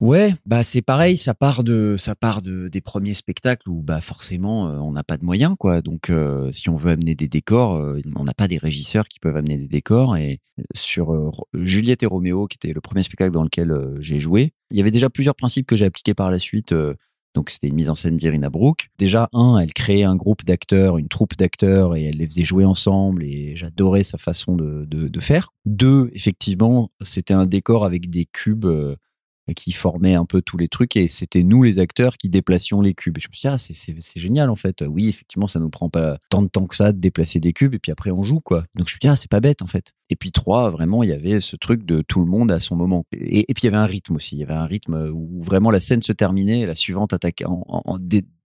Ouais, bah c'est pareil, ça part de ça part de des premiers spectacles où bah forcément euh, on n'a pas de moyens quoi. Donc euh, si on veut amener des décors, euh, on n'a pas des régisseurs qui peuvent amener des décors et sur euh, Juliette et Roméo qui était le premier spectacle dans lequel euh, j'ai joué, il y avait déjà plusieurs principes que j'ai appliqués par la suite donc c'était une mise en scène d'Irina Brooke. Déjà un, elle créait un groupe d'acteurs, une troupe d'acteurs et elle les faisait jouer ensemble et j'adorais sa façon de, de, de faire. Deux, effectivement, c'était un décor avec des cubes qui formait un peu tous les trucs et c'était nous les acteurs qui déplacions les cubes. Et je me suis dit, ah, c'est, génial en fait. Oui, effectivement, ça nous prend pas tant de temps que ça de déplacer des cubes et puis après on joue quoi. Donc je me suis dit, ah, c'est pas bête en fait. Et puis trois, vraiment, il y avait ce truc de tout le monde à son moment. Et, et puis il y avait un rythme aussi. Il y avait un rythme où vraiment la scène se terminait et la suivante attaquait en, en-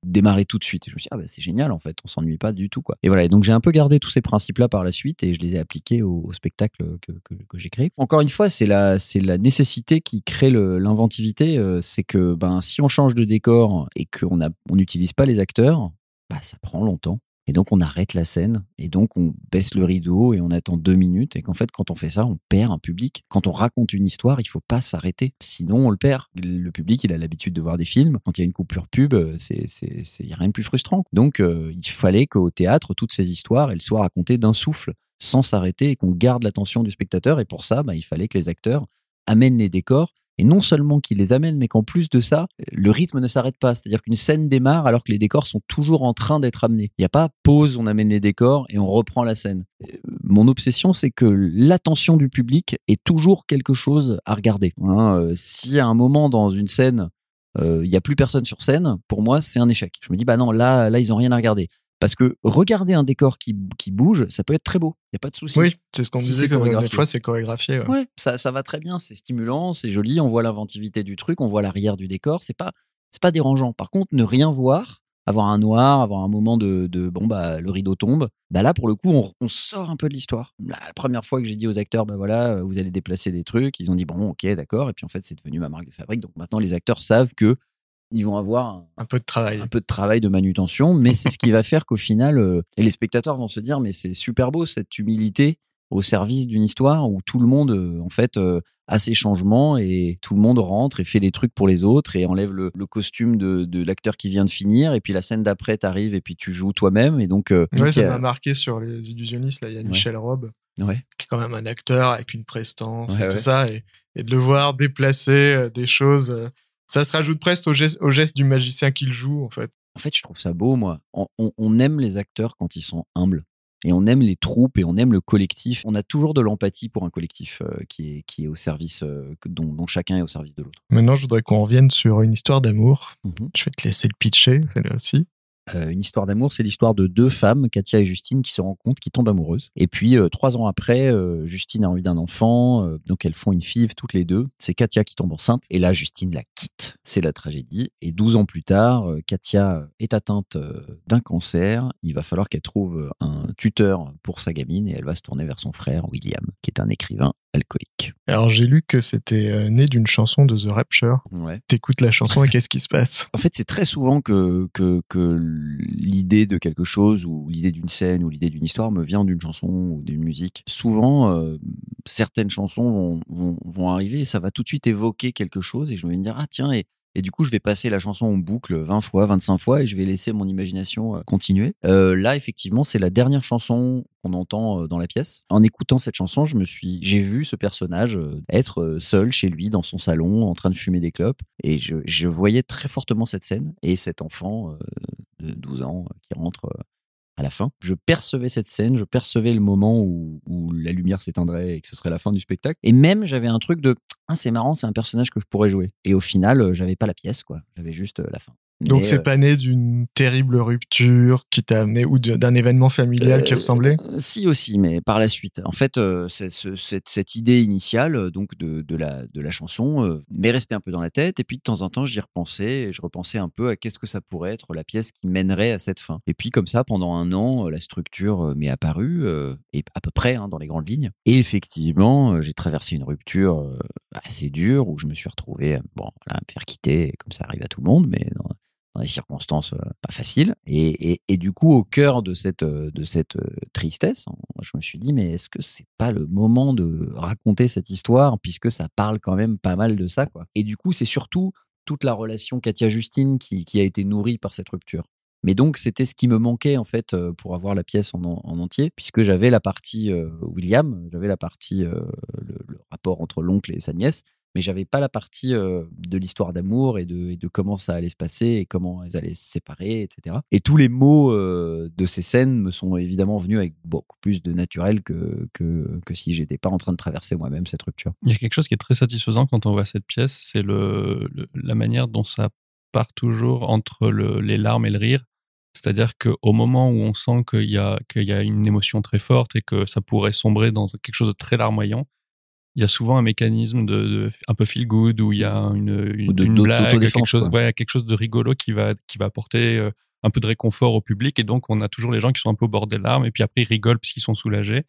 démarrait tout de suite. Et je me suis dit, ah bah c'est génial en fait, on s'ennuie pas du tout quoi. Et voilà, et donc j'ai un peu gardé tous ces principes-là par la suite et je les ai appliqués au, spectacle que, que, j'ai créé. Encore une fois, c'est la, c'est la nécessité qui crée l'inventivité. euh, c'est que ben si on change de décor et qu'on on n'utilise pas les acteurs, bah ça prend longtemps. Et donc on arrête la scène et donc on baisse le rideau et on attend deux minutes et qu'en fait quand on fait ça on perd un public. Quand on raconte une histoire il faut pas s'arrêter sinon on le perd. Le public il a l'habitude de voir des films. Quand il y a une coupure pub euh, c'est c'est y a rien de plus frustrant. Donc euh, il fallait qu'au théâtre toutes ces histoires elles soient racontées d'un souffle sans s'arrêter et qu'on garde l'attention du spectateur et pour ça bah, il fallait que les acteurs amènent les décors et non seulement qu'ils les amènent, mais qu'en plus de ça, le rythme ne s'arrête pas. C'est-à-dire qu'une scène démarre alors que les décors sont toujours en train d'être amenés. Il n'y a pas pause, on amène les décors et on reprend la scène. Euh, Mon obsession, c'est que l'attention du public est toujours quelque chose à regarder. Hein, euh, si à un moment dans une scène, euh, il y a plus personne sur scène, pour moi, c'est un échec. Je me dis, bah non, là, là, ils ont rien à regarder. Parce que regarder un décor qui, qui bouge, ça peut être très beau. Il n'y a pas de souci. Oui, c'est ce qu'on Si disait que des fois, c'est chorégraphié. ouais. Ouais, ça, ça va très bien, c'est stimulant, c'est joli, on voit l'inventivité du truc, on voit l'arrière du décor, c'est pas c'est pas dérangeant. Par contre, ne rien voir, avoir un noir, avoir un moment de, de bon bah le rideau tombe. Bah là pour le coup on, on sort un peu de l'histoire. La première fois que j'ai dit aux acteurs bah voilà vous allez déplacer des trucs, ils ont dit bon ok d'accord et puis en fait c'est devenu ma marque de fabrique donc maintenant les acteurs savent que ils vont avoir un, Un peu de travail. un peu de travail de manutention, mais c'est ce qui va faire qu'au final, euh, et les spectateurs vont se dire, mais c'est super beau cette humilité au service d'une histoire où tout le monde, euh, en fait, euh, a ses changements et tout le monde rentre et fait les trucs pour les autres et enlève le, le costume de, de l'acteur qui vient de finir et puis la scène d'après t'arrive et puis tu joues toi-même et donc, euh, Ouais, ça m'a marqué sur les illusionnistes. Là, il y a Ouais. Michel Robe, ouais. qui est quand même un acteur avec une prestance et tout ça, et, et de le voir déplacer des choses, ça se rajoute presque au geste, au geste du magicien qu'il joue, en fait. En fait, je trouve ça beau, moi. On, on- on aime les acteurs quand ils sont humbles. Et on aime les troupes et on aime le collectif. On a toujours de l'empathie pour un collectif euh, qui, est, qui est au service, euh, dont, dont chacun est au service de l'autre. Maintenant, je voudrais qu'on revienne sur une histoire d'amour. Mhm. Je vais te laisser le pitcher, celle-là aussi. Euh, une histoire d'amour, c'est l'histoire de deux femmes, Katia et Justine, qui se rencontrent, qui tombent amoureuses. Et puis, euh, trois ans après, euh, Justine a envie d'un enfant, donc elles font une fille toutes les deux. C'est Katia qui tombe enceinte, et là, Justine la C'est la tragédie. Et 12 ans plus tard, euh, Katia est atteinte euh, d'un cancer. Il va falloir qu'elle trouve un tuteur pour sa gamine, et elle va se tourner vers son frère, William, qui est un écrivain alcoolique. Alors, j'ai lu que c'était euh, né d'une chanson de The Rapture. Ouais. T'écoutes la chanson et qu'est-ce qui se passe? En fait, c'est très souvent que, que, que l'idée de quelque chose ou l'idée d'une scène ou l'idée d'une histoire me vient d'une chanson ou d'une musique. Souvent, euh, certaines chansons vont, vont, vont arriver et ça va tout de suite évoquer quelque chose et je vais me dire, ah tiens, et, et du coup, je vais passer la chanson en boucle 20 fois, 25 fois et je vais laisser mon imagination euh, continuer. Euh, là, effectivement, c'est la dernière chanson qu'on entend euh, dans la pièce. En écoutant cette chanson, je me suis, j'ai vu ce personnage être seul chez lui dans son salon en train de fumer des clopes et je, je voyais très fortement cette scène et cet enfant de 12 ans qui rentre à la fin. Je percevais cette scène, je percevais le moment où, la lumière s'éteindrait et que ce serait la fin du spectacle. Et même, j'avais un truc de ah, c'est marrant, c'est un personnage que je pourrais jouer. Et au final, euh, j'avais pas la pièce, quoi. J'avais juste euh, la fin. Donc, c'est euh, pas né d'une terrible rupture qui t'a amené, ou d'un événement familial qui Euh, ressemblait? euh, Si aussi, mais par la suite. En fait, euh, cette, cette idée initiale donc de, de la de la chanson m'est restée un peu dans la tête. Et puis de temps en temps, j'y repensais. Et je repensais un peu à qu'est-ce que ça pourrait être la pièce qui mènerait à cette fin. Et puis comme ça, pendant un an, la structure m'est apparue et à peu près hein, dans les grandes lignes. Et effectivement, j'ai traversé une rupture assez dure où je me suis retrouvé bon voilà, à me faire quitter, comme ça arrive à tout le monde, mais dans des circonstances euh, pas faciles. Et, du coup, au cœur de cette, euh, de cette euh, tristesse, hein, je me suis dit, mais est-ce que c'est pas le moment de raconter cette histoire, puisque ça parle quand même pas mal de ça, quoi? Et du coup, c'est surtout toute la relation Katia-Justine qui, qui a été nourrie par cette rupture. Mais donc, c'était ce qui me manquait, en fait, pour avoir la pièce en, en entier, puisque j'avais la partie William, j'avais la partie, le rapport entre l'oncle et sa nièce, mais j'avais pas la partie euh, de l'histoire d'amour et de, comment ça allait se passer et comment elles allaient se séparer, etc. Et tous les mots euh, de ces scènes me sont évidemment venus avec beaucoup plus de naturel que, que, que si j'étais pas en train de traverser moi-même cette rupture. Il y a quelque chose qui est très satisfaisant quand on voit cette pièce, c'est le, la manière dont ça part toujours entre le- les larmes et le rire. C'est-à-dire qu'au moment où on sent qu'il y, qu'il y a une émotion très forte et que ça pourrait sombrer dans quelque chose de très larmoyant, il y a souvent un mécanisme de, de un peu feel good où il y a une, de- une blague, quelque chose, ouais, quelque chose de rigolo qui va, qui va apporter euh, un peu de réconfort au public. Et donc, on a toujours les gens qui sont un peu au bord des larmes et puis après, ils rigolent parce qu'ils sont soulagés.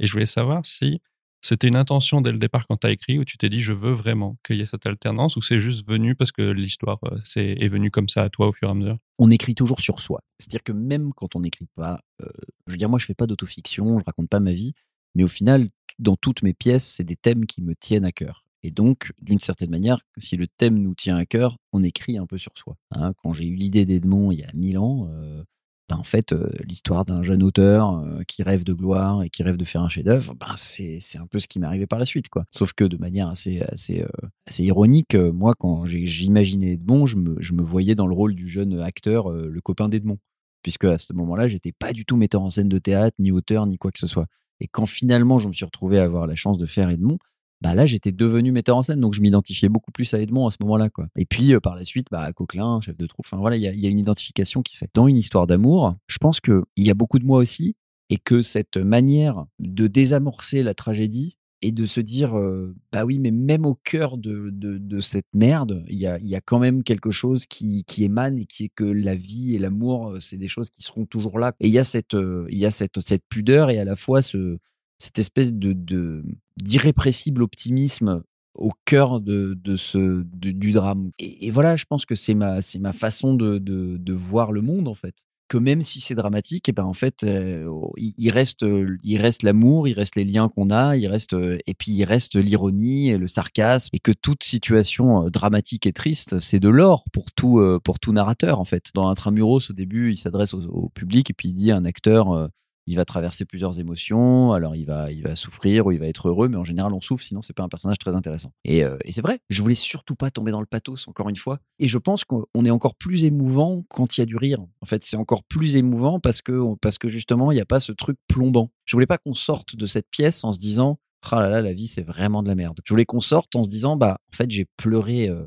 Et je voulais savoir si c'était une intention dès le départ quand tu as écrit où tu t'es dit je veux vraiment qu'il y ait cette alternance ou c'est juste venu parce que l'histoire euh, c'est est venue comme ça à toi au fur et à mesure? On écrit toujours sur soi. C'est-à-dire que même quand on n'écrit pas, euh, je veux dire, moi, je fais pas d'autofiction, je raconte pas ma vie, mais au final, dans toutes mes pièces, c'est des thèmes qui me tiennent à cœur. Et donc, d'une certaine manière, si le thème nous tient à cœur, on écrit un peu sur soi. Hein, quand j'ai eu l'idée d'Edmond il y a mille ans, euh, ben, en fait, euh, l'histoire d'un jeune auteur euh, qui rêve de gloire et qui rêve de faire un chef-d'œuvre, ben, c'est un peu ce qui m'est arrivé par la suite, quoi. Sauf que de manière assez assez assez ironique, moi, quand j'imaginais Edmond, je me je me voyais dans le rôle du jeune acteur, le copain d'Edmond, puisque à ce moment-là, j'étais pas du tout metteur en scène de théâtre, ni auteur, ni quoi que ce soit. Et quand finalement, je me suis retrouvé à avoir la chance de faire Edmond, bah là j'étais devenu metteur en scène. Donc je m'identifiais beaucoup plus à Edmond à ce moment-là quoi. Et puis euh, par la suite bah Coquelin chef de troupe enfin voilà il y a, y a une identification qui se fait. Dans une histoire d'amour je pense que il y a beaucoup de moi aussi et que cette manière de désamorcer la tragédie et de se dire euh, bah oui mais même au cœur de, de, de cette merde il y a, y a quand même quelque chose qui, qui émane et qui est que la vie et l'amour c'est des choses qui seront toujours là et il y a cette il y a cette cette pudeur et à la fois ce cette espèce de d'irrépressible optimisme au cœur de, de ce du drame. Et, et, voilà je pense que c'est ma c'est ma façon de, de, de voir le monde en fait que même si c'est dramatique, et eh ben en fait, euh, il reste, il reste l'amour, il reste les liens qu'on a, il reste et puis il reste l'ironie et le sarcasme, et que toute situation euh, dramatique et triste, c'est de l'or pour tout, euh, pour tout narrateur en fait. Dans Intramuros, au début, il s'adresse au, au, public et puis il dit à un acteur il va traverser plusieurs émotions. Alors il va, il va souffrir ou il va être heureux, mais en général on souffre, sinon c'est pas un personnage très intéressant. Et, euh, et c'est vrai. Je voulais surtout pas tomber dans le pathos encore une fois. Et je pense qu'on est encore plus émouvant quand il y a du rire. En fait, c'est encore plus émouvant parce que parce que justement il n'y a pas ce truc plombant. Je voulais pas qu'on sorte de cette pièce en se disant ah là là la vie c'est vraiment de la merde. Je voulais qu'on sorte en se disant bah en fait j'ai pleuré euh,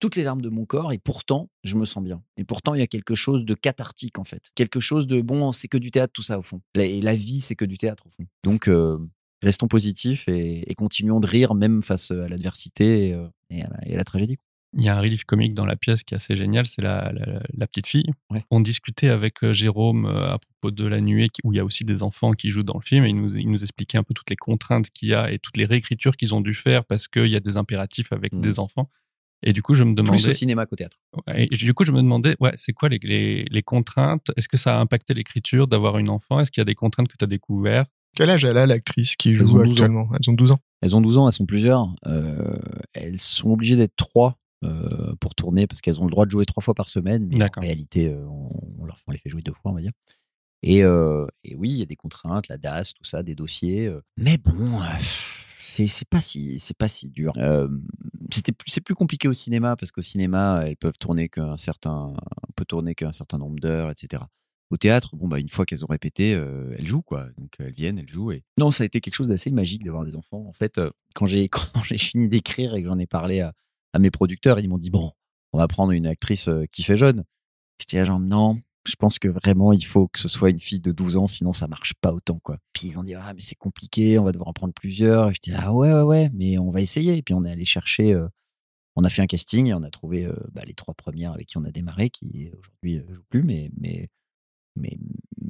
toutes les larmes de mon corps et pourtant, je me sens bien. Et pourtant, il y a quelque chose de cathartique en fait. Quelque chose de bon, c'est que du théâtre tout ça au fond. Et la vie, c'est que du théâtre au fond. Donc, euh, restons positifs et, continuons de rire même face à l'adversité euh, et, à la tragédie. Il y a un relief comique dans la pièce qui est assez génial, c'est la, la, petite fille. On discutait avec euh, Jérôme à propos de la nuée, où il y a aussi des enfants qui jouent dans le film, et il nous, il nous expliquait un peu toutes les contraintes qu'il y a et toutes les réécritures qu'ils ont dû faire parce qu'il y a des impératifs avec mmh. des enfants. Et du coup, je me demandais. Plus au cinéma qu'au théâtre. Et du coup, je me demandais, ouais, c'est quoi les, les, les contraintes? Est-ce que ça a impacté l'écriture d'avoir une enfant? Est-ce qu'il y a des contraintes que tu as découvertes? Quel âge elle a, l'actrice qui joue actuellement? Elles ont 12 ans. Elles ont 12 ans, elles sont plusieurs. Euh, elles sont obligées d'être trois euh, pour tourner parce qu'elles ont le droit de jouer trois fois par semaine. Mais en réalité, euh, on, leur, on les fait jouer deux fois, on va dire. Et, euh, et oui, il y a des contraintes, la DAS, tout ça, des dossiers. Mais bon c'est pas si c'est pas si dur. Euh, c'est plus compliqué au cinéma parce qu'au cinéma elles peuvent tourner qu'un certain peut tourner qu'un certain nombre d'heures, etc. Au théâtre, bon bah une fois qu'elles ont répété, euh, elles jouent quoi. Donc elles viennent, elles jouent. Et non, ça a été quelque chose d'assez magique d'avoir des enfants. En fait, euh, quand j'ai quand j'ai fini d'écrire et que j'en ai parlé à, à mes producteurs, ils m'ont dit bon, on va prendre une actrice qui fait jeune. J'étais genre non, je pense que vraiment, il faut que ce soit une fille de 12 ans, sinon ça marche pas autant, quoi. Puis ils ont dit, ah, mais c'est compliqué, on va devoir en prendre plusieurs. Et je dis, ah ouais, ouais, ouais, mais on va essayer. Et puis on est allé chercher, euh, on a fait un casting et on a trouvé euh, bah, les trois premières avec qui on a démarré, qui aujourd'hui euh, jouent plus, mais, mais mais,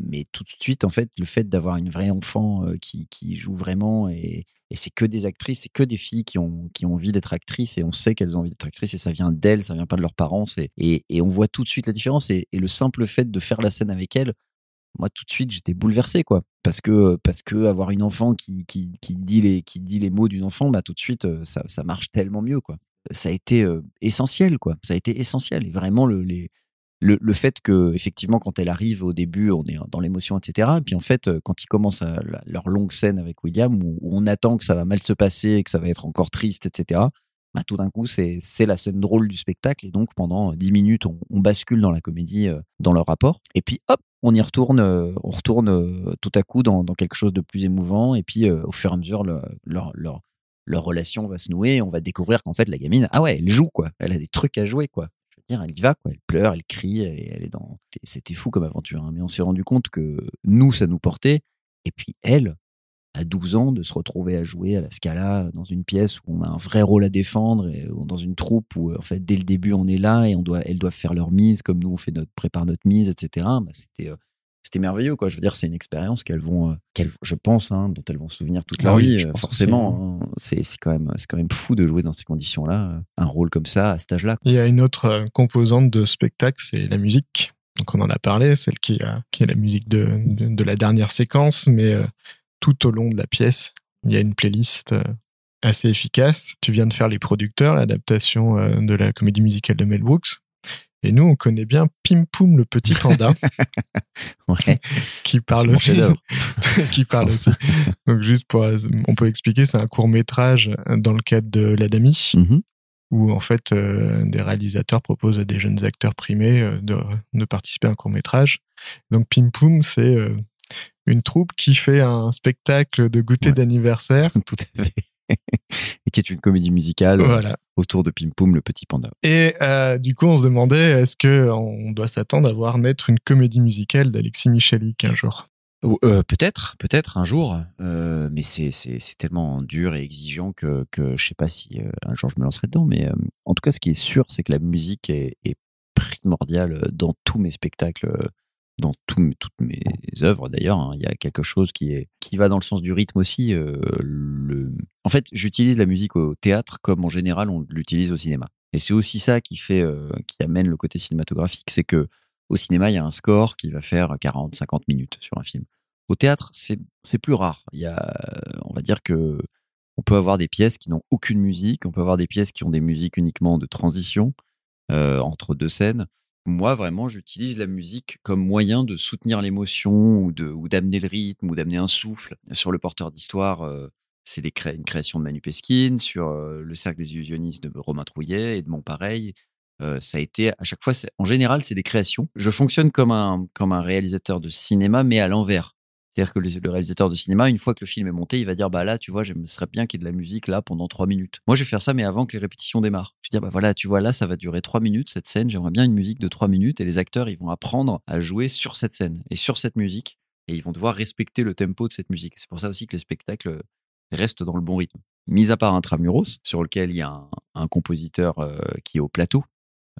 mais tout de suite, en fait, le fait d'avoir une vraie enfant euh, qui, joue vraiment, et, c'est que des actrices, c'est que des filles qui ont, envie d'être actrices, et on sait qu'elles ont envie d'être actrices, et ça vient d'elles, ça vient pas de leurs parents, et, on voit tout de suite la différence, et, le simple fait de faire la scène avec elles, moi tout de suite j'étais bouleversé quoi. Parce que parce que avoir une enfant qui, qui, dit les mots d'une enfant bah tout de suite euh, ça, marche tellement mieux quoi. Ça a été euh, essentiel quoi. Ça a été essentiel et vraiment le, les le, le, fait que effectivement quand elle arrive au début on est dans l'émotion etc et puis en fait euh, quand ils commencent à, leur longue scène avec William où, on attend que ça va mal se passer que ça va être encore triste etc bah, tout d'un coup c'est la scène drôle du spectacle. Et donc pendant dix minutes on, bascule dans la comédie euh, dans leur rapport. Et puis hop on y retourne euh, on retourne tout à coup dans, dans quelque chose de plus émouvant. Et puis au fur et à mesure leur, leur leur relation va se nouer, on va découvrir qu'en fait la gamine, ah ouais, elle joue quoi, elle a des trucs à jouer quoi elle y va, quoi. Elle pleure, elle crie, elle, est dans. C'était fou comme aventure, hein. mais on s'est rendu compte que nous, ça nous portait. Et puis elle, à 12 ans, de se retrouver à jouer à la Scala dans une pièce où on a un vrai rôle à défendre, et dans une troupe où, en fait, dès le début, on est là et on doit, elles doivent faire leur mise comme nous, on fait notre, prépare notre mise, etc. Bah, c'était, euh, c'était merveilleux quoi. Je veux dire c'est une expérience qu'elles vont euh, qu'elles je pense hein, dont elles vont se souvenir toute ah leur vie euh, forcément hein. c'est quand même c'est quand même fou de jouer dans ces conditions là euh, un rôle comme ça à cet âge là il y a une autre composante de spectacle c'est la musique. Donc on en a parlé celle qui a, qui est la musique de, de, la dernière séquence mais tout au long de la pièce il y a une playlist assez efficace. Tu viens de faire les producteurs l'adaptation de la comédie musicale de Mel Brooks et nous, on connaît bien Pim Poum le petit panda, ouais. qui parle aussi, qui parle aussi. Donc juste pour, on peut expliquer, c'est un court métrage dans le cadre de l'Adami, mm-hmm. où en fait euh, des réalisateurs proposent à des jeunes acteurs primés euh, de, de, participer à un court métrage. Donc Pim Poum, c'est euh, une troupe qui fait un spectacle de goûter d'anniversaire. Tout à fait. et qui est une comédie musicale voilà. autour de Pim Poum, le petit panda. Et euh, du coup, on se demandait est-ce que on doit s'attendre à voir naître une comédie musicale d'Alexis Michalik un jour? Euh, peut-être, peut-être un jour, euh, mais c'est tellement dur et exigeant que que je sais pas si euh, un jour je me lancerai dedans. Mais en tout cas, ce qui est sûr, c'est que la musique est, est primordiale dans tous mes spectacles, dans toutes mes œuvres d'ailleurs. Hein. Il y a quelque chose qui est qui va dans le sens du rythme aussi. le... En fait, j'utilise la musique au théâtre comme en général on l'utilise au cinéma. Et c'est aussi ça qui fait, qui amène le côté cinématographique, c'est que au cinéma, il y a un score qui va faire 40, 50 minutes sur un film. Au théâtre, c'est, c'est plus rare. Il y a, on va dire que on peut avoir des pièces qui n'ont aucune musique, on peut avoir des pièces qui ont des musiques uniquement de transition euh, entre deux scènes. Moi, vraiment, j'utilise la musique comme moyen de soutenir l'émotion ou, ou d'amener le rythme ou d'amener un souffle. Sur le porteur d'histoire, euh, c'est une création de Manu Pesquine. Sur euh, le cercle des illusionnistes de Romain Trouillet et de Montpareil, euh, ça a été à chaque fois, en général, c'est des créations. Je fonctionne comme un comme un réalisateur de cinéma, mais à l'envers. C'est-à-dire que le réalisateur de cinéma, une fois que le film est monté, il va dire bah là, tu vois, je serais bien qu'il y ait de la musique là pendant trois minutes. Moi, je vais faire ça, mais avant que les répétitions démarrent. Je vais dire bah voilà, tu vois là, ça va durer trois minutes cette scène. J'aimerais bien une musique de trois minutes et les acteurs, ils vont apprendre à jouer sur cette scène et sur cette musique et ils vont devoir respecter le tempo de cette musique. C'est pour ça aussi que les spectacles restent dans le bon rythme. Mis à part Intramuros, sur lequel il y a un, compositeur euh, qui est au plateau,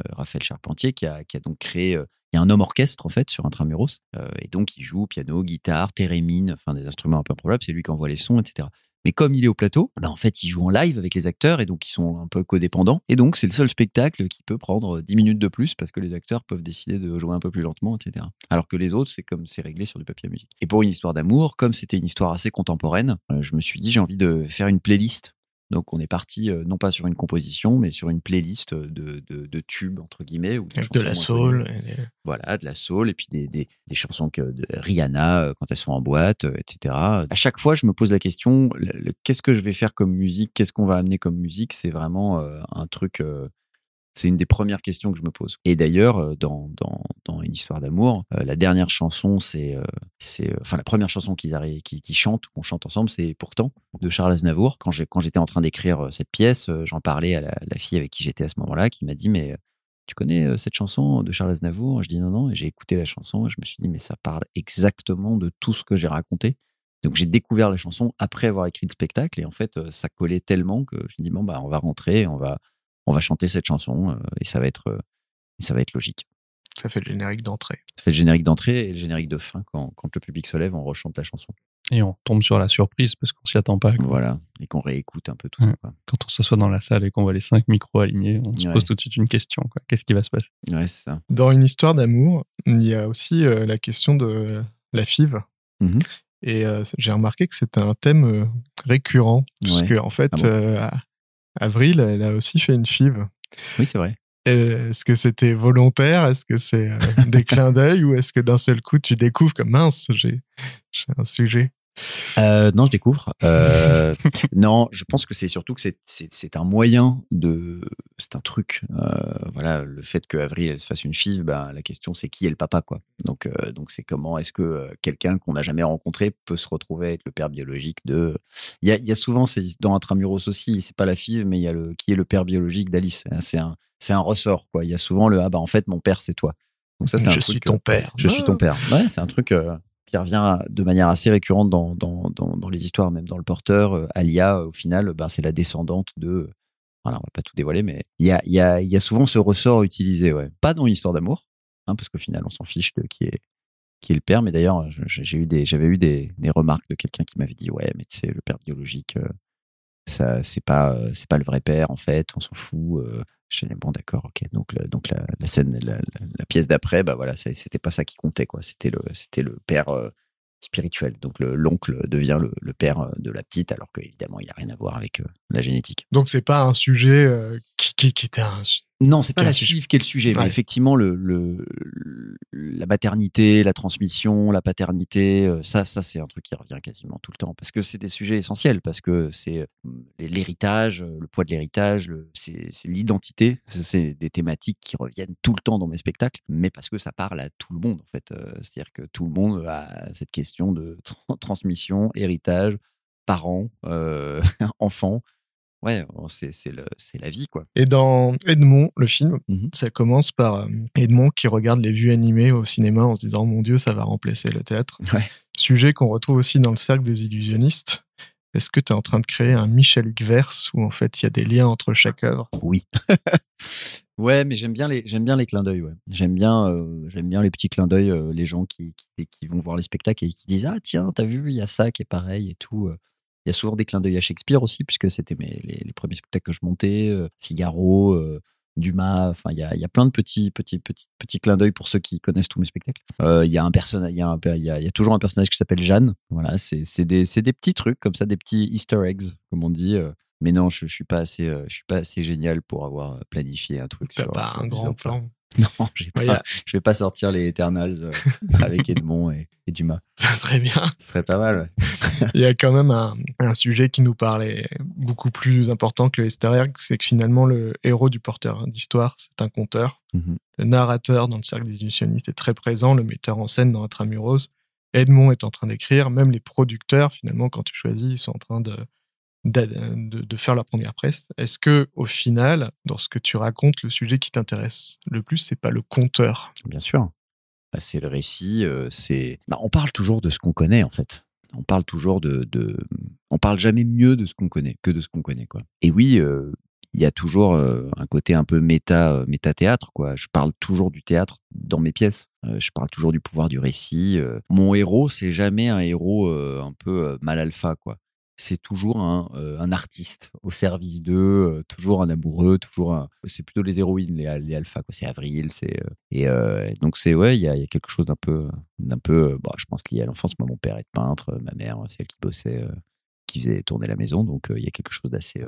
euh, Raphaël Charpentier, qui a, qui a donc créé. Euh, il y a un homme orchestre en fait sur Intramuros, euh, et donc il joue piano, guitare, thérémine, enfin des instruments un peu improbables. C'est lui qui envoie les sons, etc. Mais comme il est au plateau, ben en fait, il joue en live avec les acteurs et donc ils sont un peu codépendants. Et donc, c'est le seul spectacle qui peut prendre 10 minutes de plus parce que les acteurs peuvent décider de jouer un peu plus lentement, etc. Alors que les autres, c'est comme c'est réglé sur du papier à musique. Et pour une histoire d'amour, comme c'était une histoire assez contemporaine, je me suis dit, j'ai envie de faire une playlist donc on est parti euh, non pas sur une composition, mais sur une playlist de, de, tubes entre guillemets. Ou de, la soul. Voilà, de la soul et puis des, des, des chansons que de Rihanna euh, quand elles sont en boîte, euh, etc. À chaque fois, je me pose la question qu'est-ce que je vais faire comme musique? Qu'est-ce qu'on va amener comme musique? C'est vraiment un truc c'est une des premières questions que je me pose. Et d'ailleurs, euh, dans, dans, une histoire d'amour, euh, la dernière chanson, c'est, euh, enfin la première chanson qu'ils qui, chantent, qu'on chante ensemble, c'est Pourtant de Charles Aznavour. Quand j'étais en train d'écrire cette pièce, j'en parlais à la, fille avec qui j'étais à ce moment-là, qui m'a dit mais tu connais cette chanson de Charles Aznavour? Je dis non non, et j'ai écouté la chanson et je me suis dit mais ça parle exactement de tout ce que j'ai raconté. Donc j'ai découvert la chanson après avoir écrit le spectacle et en fait ça collait tellement que je me dis bon bah on va rentrer, on va on va chanter cette chanson euh, et ça va être, euh, ça va être logique. Ça fait le générique d'entrée. Ça fait le générique d'entrée et le générique de fin. Quand, quand, le public se lève, on rechante la chanson. Et on tombe sur la surprise parce qu'on s'y attend pas. Voilà. Et qu'on réécoute un peu tout ça. Quand on s'assoit dans la salle et qu'on voit les cinq micros alignés, on se pose tout de suite une question. Qu'est-ce qui va se passer? Ouais, c'est ça. Dans une histoire d'amour, il y a aussi euh, la question de la FIV. Mmh et j'ai remarqué que c'était un thème récurrent. Parce que, en fait, ah Avril, elle a aussi fait une FIV. Oui, c'est vrai. Est-ce que c'était volontaire? Est-ce que c'est euh, des clins d'œil? Ou est-ce que d'un seul coup tu découvres que mince, j'ai un sujet? Euh, non, je découvre. Euh, non, je pense que c'est surtout que c'est un moyen de, c'est un truc. Euh, voilà, le fait que Avril elle se fasse une fille, ben la question c'est qui est le papa quoi. Donc donc c'est comment est-ce que quelqu'un qu'on n'a jamais rencontré peut se retrouver être le père biologique de. Il y a, y a souvent c'est dans Intramuros aussi, c'est pas la fille, mais il y a le qui est le père biologique d'Alice. C'est un c'est un ressort quoi. Il y a souvent le ah bah en fait mon père c'est toi. Donc ça c'est un je suis ton père. Je suis ton père. Ouais, c'est un truc qui revient de manière assez récurrente dans, dans, dans, les histoires, même dans le porteur. Euh, Alia, au final, ben, c'est la descendante de. Voilà, on va pas tout dévoiler, mais il y a, y, a, y a souvent ce ressort utilisé, ouais. Pas dans une histoire d'amour, hein, parce qu'au final, on s'en fiche de qui est, qui est le père. Mais d'ailleurs, j'ai eu des, j'avais eu des, des remarques de quelqu'un qui m'avait dit, ouais, mais tu sais, le père biologique, euh, ça, c'est pas, euh, c'est pas le vrai père, en fait, on s'en fout. Bon, d'accord, ok. Donc, la, donc la, scène, la, pièce d'après, bah voilà, c'était pas ça qui comptait, quoi. C'était le, c'était le père euh, spirituel. Donc, l'oncle devient le, père euh, de la petite, alors qu'évidemment, il n'a rien à voir avec euh, la génétique. Donc, c'est pas un sujet qui, qui, qui, était un, non, c'est pas la suivre qui est le sujet, mais effectivement, le, le, la maternité, la transmission, la paternité, euh, ça, ça c'est un truc qui revient quasiment tout le temps, parce que c'est des sujets essentiels, parce que c'est euh, l'héritage, le poids de l'héritage, c'est l'identité, c'est des thématiques qui reviennent tout le temps dans mes spectacles, mais parce que ça parle à tout le monde, en fait. Euh, c'est-à-dire que tout le monde a cette question de transmission, héritage, parents, euh, enfants. Ouais, c'est c'est le c'est la vie quoi. Et dans Edmond, le film, Mhm. ça commence par euh, Edmond qui regarde les vues animées au cinéma en se disant mon Dieu, ça va remplacer le théâtre. Ouais. Sujet qu'on retrouve aussi dans le cercle des illusionnistes. Est-ce que tu es en train de créer un Michel verse où en fait il y a des liens entre chaque œuvre? Oui. ouais, mais j'aime bien les j'aime bien les clins d'œil. Ouais. J'aime bien euh, j'aime bien les petits clins d'œil. euh, les gens qui, qui qui vont voir les spectacles et qui disent ah tiens t'as vu il y a ça qui est pareil et tout. Il y a souvent des clins d'œil à Shakespeare aussi puisque c'était mes les, les premiers spectacles que je montais. euh, Figaro. euh, Dumas, enfin il y a, y a plein de petits petits petits petits clins d'œil pour ceux qui connaissent tous mes spectacles. Euh, Il y a un personnage, il y y, a, il y a toujours un personnage qui s'appelle Jeanne. Voilà, c'est c'est des c'est des petits trucs comme ça, des petits Easter eggs comme on dit. Mais non, je, je suis pas assez, je suis pas assez génial pour avoir planifié un truc. T'as sur- pas sur un 10 grand plan Non, pas, Ouais, je vais pas sortir les Eternals euh, avec Edmond et, et Dumas. Ça serait bien. Ce serait pas mal. ouais. Il y a quand même un, un sujet qui nous parlait beaucoup plus important que le easter c'est que finalement le héros du porteur d'histoire, c'est un conteur. Mhm. Le narrateur dans le cercle des illusionnistes est très présent, le metteur en scène dans Intramuros. Edmond est en train d'écrire, même les producteurs, finalement, quand tu choisis, ils sont en train de, de, faire leur première presse. Est-ce que, au final, dans ce que tu racontes, le sujet qui t'intéresse le plus, c'est pas le conteur? Bien sûr. Bah, c'est le récit. euh, c'est. Bah, on parle toujours de ce qu'on connaît en fait. On parle toujours de, de. On parle jamais mieux de ce qu'on connaît que de ce qu'on connaît quoi. Et oui, euh, il y a toujours euh, un côté un peu méta méta théâtre quoi. Je parle toujours du théâtre dans mes pièces. Je parle toujours du pouvoir du récit. Mon héros, c'est jamais un héros un peu mal alpha quoi. C'est toujours un, euh, un artiste au service d'eux, euh, toujours un amoureux, toujours un. C'est plutôt les héroïnes, les, alphas quoi. C'est Avril, c'est euh, et donc c'est ouais, il y a, quelque chose d'un peu d'un peu. Bon, je pense lié à l'enfance. Moi, mon père est peintre, ma mère, c'est elle qui bossait, qui faisait tourner la maison. Donc il y a quelque chose d'assez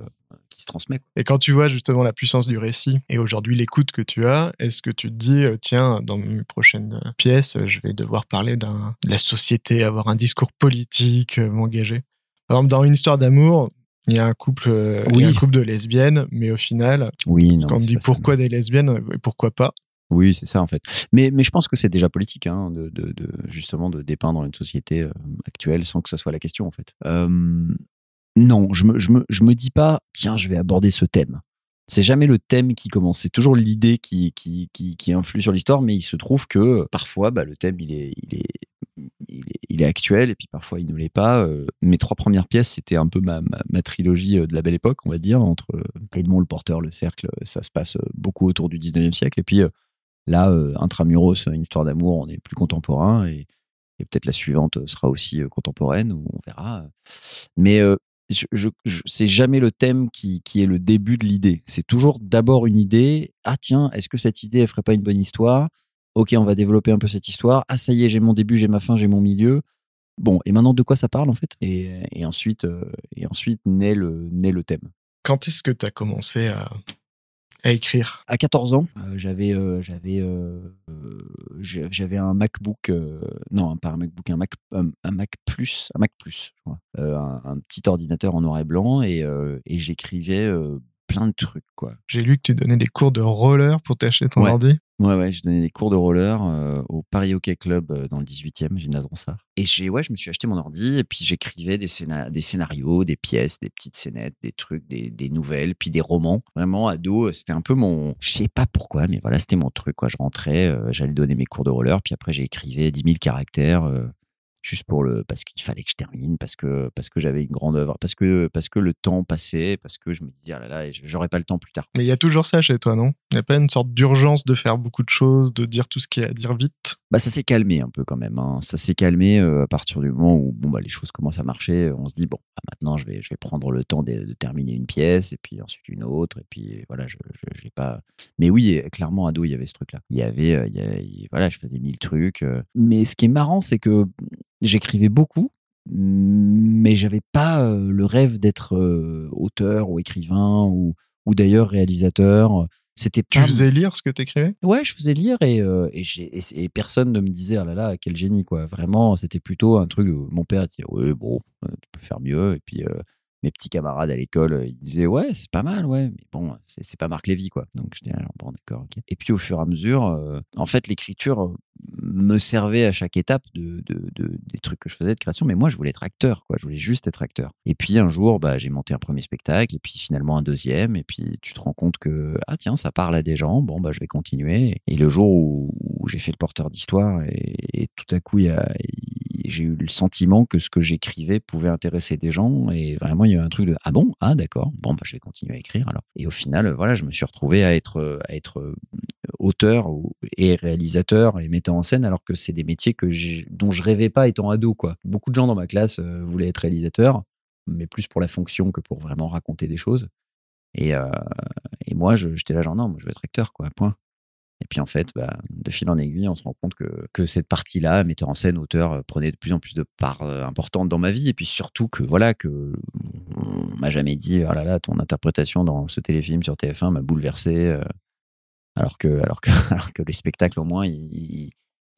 qui se transmet. Et quand tu vois justement la puissance du récit et aujourd'hui l'écoute que tu as, est-ce que tu te dis, tiens, dans mes prochaines pièces, je vais devoir parler d'un, de la société, avoir un discours politique, m'engager? Par exemple, dans une histoire d'amour, il y a un couple, euh, y a un couple de lesbiennes, mais au final, Oui, non. quand on dit ça, pourquoi des lesbiennes, euh, pourquoi pas? Oui, c'est ça en fait. Mais, mais je pense que c'est déjà politique, hein, de, de, de- justement, de dépeindre une société euh, actuelle sans que ça soit la question en fait. Euh, non, je me, je me, je me dis pas, tiens, je vais aborder ce thème. C'est jamais le thème qui commence, c'est toujours l'idée qui, qui, qui, qui influe sur l'histoire, mais il se trouve que parfois, bah, le thème, il est, il est, il est, actuel et puis parfois il ne l'est pas. Euh, mes trois premières pièces, c'était un peu ma, trilogie euh, de la belle époque, on va dire, entre euh, Edmond, le porteur, le cercle, ça se passe euh, beaucoup autour du 19e siècle. Et puis euh, là, euh, Intramuros, une histoire d'amour, on est plus contemporain et, peut-être la suivante sera aussi euh, contemporaine, on verra. Mais euh, c'est jamais le thème qui, qui est le début de l'idée. C'est toujours d'abord une idée. Ah tiens, est-ce que cette idée, elle ferait pas une bonne histoire? Ok, on va développer un peu cette histoire. Ah ça y est, j'ai mon début, j'ai ma fin, j'ai mon milieu. Bon, et maintenant de quoi ça parle en fait? Et, et ensuite, euh, et ensuite naît le, naît le thème. Quand est-ce que tu as commencé à, à écrire? À 14 ans, euh, j'avais euh, j'avais euh, un MacBook non pas un MacBook un Mac un, un Mac Plus un Mac Plus je crois un, un petit ordinateur en noir et blanc et, et j'écrivais plein de trucs quoi. J'ai lu que tu donnais des cours de roller pour t'acheter ton Ouais. ordi. Ouais, ouais, je donnais des cours de roller euh, au Paris Hockey Club euh, dans le 18e, gymnase Ronsard. Et j'ai, ouais, je me suis acheté mon ordi et puis j'écrivais des, des scénarios, des pièces, des petites scénettes, des trucs, des, des nouvelles, puis des romans. Vraiment, ado, euh, c'était un peu mon. Je sais pas pourquoi, mais voilà, c'était mon truc. Je rentrais, j'allais donner mes cours de roller, puis après, j'écrivais 10 000 caractères. Juste pour le parce qu'il fallait que je termine parce que parce que j'avais une grande œuvre parce que parce que le temps passait parce que je me disais ah là là j'aurais pas le temps plus tard. Mais il y a toujours ça chez toi, non? Il n'y a pas une sorte d'urgence de faire beaucoup de choses, de dire tout ce qu'il y a à dire vite? Bah ça s'est calmé un peu quand même. hein. Ça s'est calmé euh, à partir du moment où bon bah les choses commencent à marcher. On se dit bon bah, maintenant je vais je vais prendre le temps de, terminer une pièce et puis ensuite une autre et puis voilà je j'ai pas. Mais oui clairement ado il y avait ce truc là. Il y avait euh, il y voilà je faisais mille trucs. euh. Mais ce qui est marrant c'est que j'écrivais beaucoup. Mais j'avais pas le rêve d'être auteur ou écrivain ou, ou d'ailleurs réalisateur. C'était Tu faisais lire ce que t'écrivais? Ouais, je faisais lire et, euh, et, j'ai- et, et personne ne me disait ah là là quel génie quoi. Vraiment, c'était plutôt un truc. où mon père disait ouais bon, euh, tu peux faire mieux. Et puis euh, mes petits camarades à l'école, euh, ils disaient ouais c'est pas mal ouais, mais bon c'est pas Marc Lévy quoi. Donc j'étais là, bon d'accord ok. Et puis au fur et à mesure, euh, en fait l'écriture euh, me servait à chaque étape de, de, de, des trucs que je faisais de création. Mais moi, je voulais être acteur, quoi. Je voulais juste être acteur. Et puis un jour, bah, j'ai monté un premier spectacle, et puis finalement un deuxième, et puis tu te rends compte que ah tiens, ça parle à des gens. Bon, bah, je vais continuer. Et le jour où, j'ai fait le porteur d'histoire, et, et, tout à coup, j'ai eu le sentiment que ce que j'écrivais pouvait intéresser des gens, et vraiment, un truc de ah bon, ah d'accord, bon, bah, je vais continuer à écrire alors. Et au final, voilà, je me suis retrouvé à être, à être auteur et réalisateur et metteur en scène alors que c'est des métiers que dont je rêvais pas étant ado quoi. Beaucoup de gens dans ma classe euh, voulaient être réalisateurs mais plus pour la fonction que pour vraiment raconter des choses. Et, euh, et moi j'étais là genre non, moi je veux être acteur quoi, point. Et puis en fait, bah, de fil en aiguille, on se rend compte que, que cette partie-là, metteur en scène, auteur, euh, prenait de plus en plus de part euh, importante dans ma vie. Et puis surtout que voilà, que on m'a jamais dit, oh là là, ton interprétation dans ce téléfilm sur TF1 m'a bouleversé. Euh, alors que, alors que, les spectacles, au moins, ils,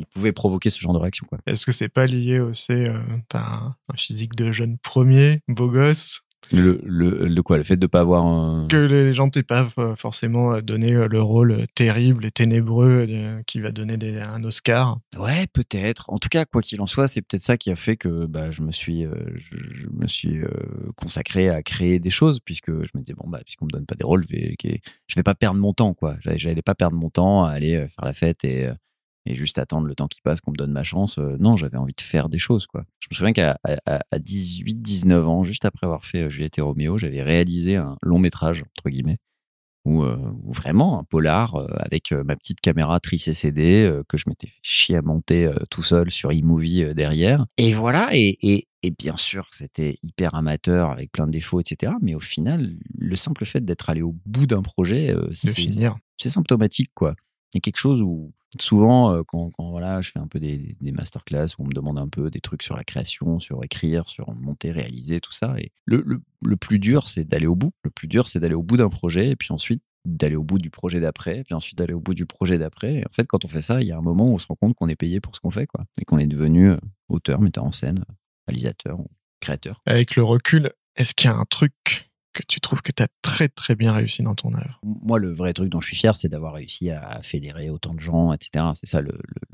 ils pouvaient provoquer ce genre de réaction. Est-ce que c'est pas lié aussi euh, T'as un, physique de jeune premier, beau gosse, le, le, le quoi Le fait de pas avoir un... Que les gens t'aient pas forcément donné euh, le rôle terrible et ténébreux euh, qui va donner des, un Oscar. Ouais, peut-être. En tout cas, quoi qu'il en soit, c'est peut-être ça qui a fait que bah, je me suis, euh, je, je, me suis consacré à créer des choses puisque je me disais bon bah puisqu'on me donne pas des rôles, je vais, je vais pas perdre mon temps quoi. J'allais pas perdre mon temps à aller faire la fête et et juste attendre le temps qui passe, qu'on me donne ma chance. Euh, non, j'avais envie de faire des choses, quoi. Je me souviens qu'à à, 18, 19 ans, juste après avoir fait euh, Juliette et Roméo, j'avais réalisé un long métrage, entre guillemets, où, euh, vraiment un polar avec ma petite caméra tricé CD que je m'étais fait chier à monter tout seul sur iMovie derrière. Et voilà, et, et, et bien sûr, c'était hyper amateur avec plein de défauts, etc. Mais au final, le simple fait d'être allé au bout d'un projet, c'est symptomatique, quoi. Il y a quelque chose où souvent, euh, quand, voilà, je fais un peu des, des masterclass où on me demande un peu des trucs sur la création, sur écrire, sur monter, réaliser, tout ça. Et le, le, le plus dur, c'est d'aller au bout. Le plus dur, c'est d'aller au bout d'un projet et puis ensuite d'aller au bout du projet d'après, puis ensuite d'aller au bout du projet d'après. Et en fait, quand on fait ça, il y a un moment où on se rend compte qu'on est payé pour ce qu'on fait, quoi, et qu'on est devenu euh, auteur, metteur en scène, réalisateur, créateur. Avec le recul, est-ce qu'il y a un truc que tu trouves que tu as très très bien réussi dans ton œuvre? Moi, le vrai truc dont je suis fier, c'est d'avoir réussi à fédérer autant de gens, etc. C'est ça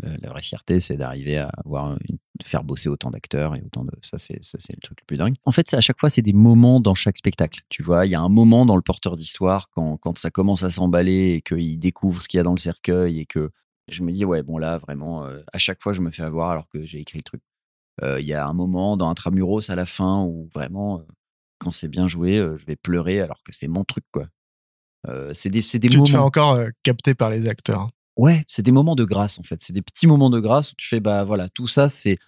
la vraie fierté, c'est d'arriver à avoir faire bosser autant d'acteurs et autant de ça, c'est le truc le plus dingue. En fait, à chaque fois, c'est des moments dans chaque spectacle. Tu vois, il y a un moment dans le porteur d'histoire quand quand ça commence à s'emballer et qu'il découvre ce qu'il y a dans le cercueil et que je me dis ouais bon là vraiment euh, à chaque fois je me fais avoir alors que j'ai écrit le truc. Euh, il y a un moment dans Intramuros à la fin où vraiment euh, quand c'est bien joué, je vais pleurer alors que c'est mon truc, quoi. Euh, c'est des, c'est des tu moments. te fais encore euh, capter par les acteurs. Ouais, c'est des moments de grâce en fait. C'est des petits moments de grâce où tu fais bah voilà tout ça. C'est